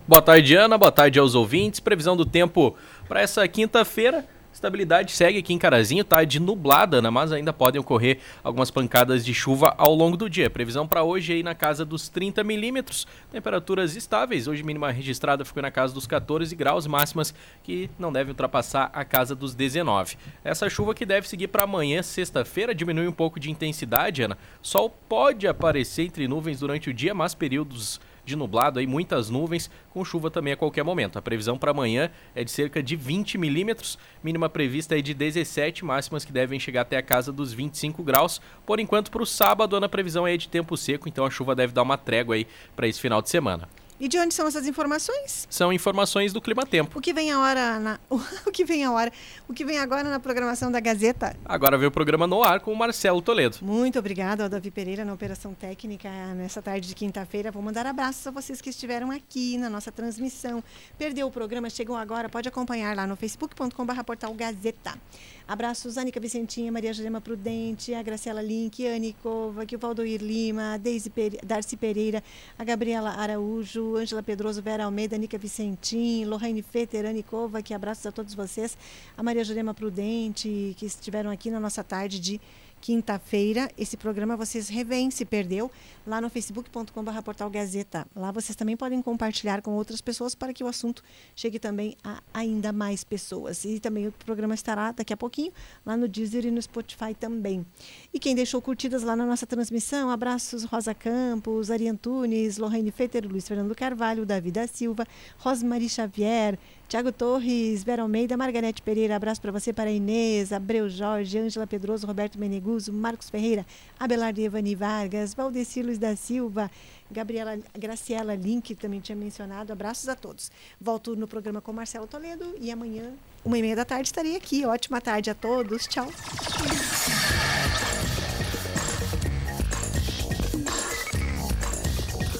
Boa tarde, Ana. Boa tarde aos ouvintes. Previsão do tempo para essa quinta-feira. Estabilidade segue aqui em Carazinho, tá de nublada, Ana, mas ainda podem ocorrer algumas pancadas de chuva ao longo do dia. Previsão para hoje aí na casa dos 30 milímetros. Temperaturas estáveis. Hoje mínima registrada ficou na casa dos 14 graus, máximas que não devem ultrapassar a casa dos 19. Essa chuva que deve seguir para amanhã, sexta-feira, diminui um pouco de intensidade, Ana. Sol pode aparecer entre nuvens durante o dia, mas períodos de nublado aí, muitas nuvens, com chuva também a qualquer momento. A previsão para amanhã é de cerca de 20 milímetros, mínima prevista aí de 17, máximas que devem chegar até a casa dos 25 graus. Por enquanto, para o sábado, a previsão é de tempo seco, então a chuva deve dar uma trégua aí para esse final de semana.
E de onde são essas informações?
São informações do Clima Tempo.
O que vem a hora na... o que vem a hora? O que vem agora na programação da Gazeta?
Agora vem o programa no ar com o Marcelo Toledo.
Muito obrigada ao Davi Pereira na Operação Técnica nessa tarde de quinta-feira. Vou mandar abraços a vocês que estiveram aqui na nossa transmissão. Perdeu o programa, chegam agora, pode acompanhar lá no facebook.com.br portal Gazeta. Abraços Anica Vicentinha, Maria Jurema Prudente, a Graciela Link, Anne Cova, que o Valdoir Lima, a Deise Pere... Darcy Pereira, a Gabriela Araújo, Ângela Pedroso, Vera Almeida, Anica Vicentim, Lorraine Fetter, Anne Cova, que abraços a todos vocês. A Maria Jurema Prudente, que estiveram aqui na nossa tarde de quinta-feira. Esse programa vocês revêem, se perdeu, lá no facebook.com.br portal Gazeta. Lá vocês também podem compartilhar com outras pessoas para que o assunto chegue também a ainda mais pessoas. E também o programa estará daqui a pouquinho lá no Deezer e no Spotify também. E quem deixou curtidas lá na nossa transmissão, abraços Rosa Campos, Ari Antunes, Lorraine Fetter, Luiz Fernando Carvalho, Davi da Silva, Rosmari Xavier, Tiago Torres, Vera Almeida, Margarete Pereira, abraço para você, para Inês, Abreu Jorge, Ângela Pedroso, Roberto Meneguso, Marcos Ferreira, Abelardo Evani Vargas, Valdeci Luiz da Silva, Gabriela Graciela Link, também tinha mencionado. Abraços a todos. Volto no programa com Marcelo Toledo e amanhã, uma e meia da tarde, estarei aqui. Ótima tarde a todos. Tchau.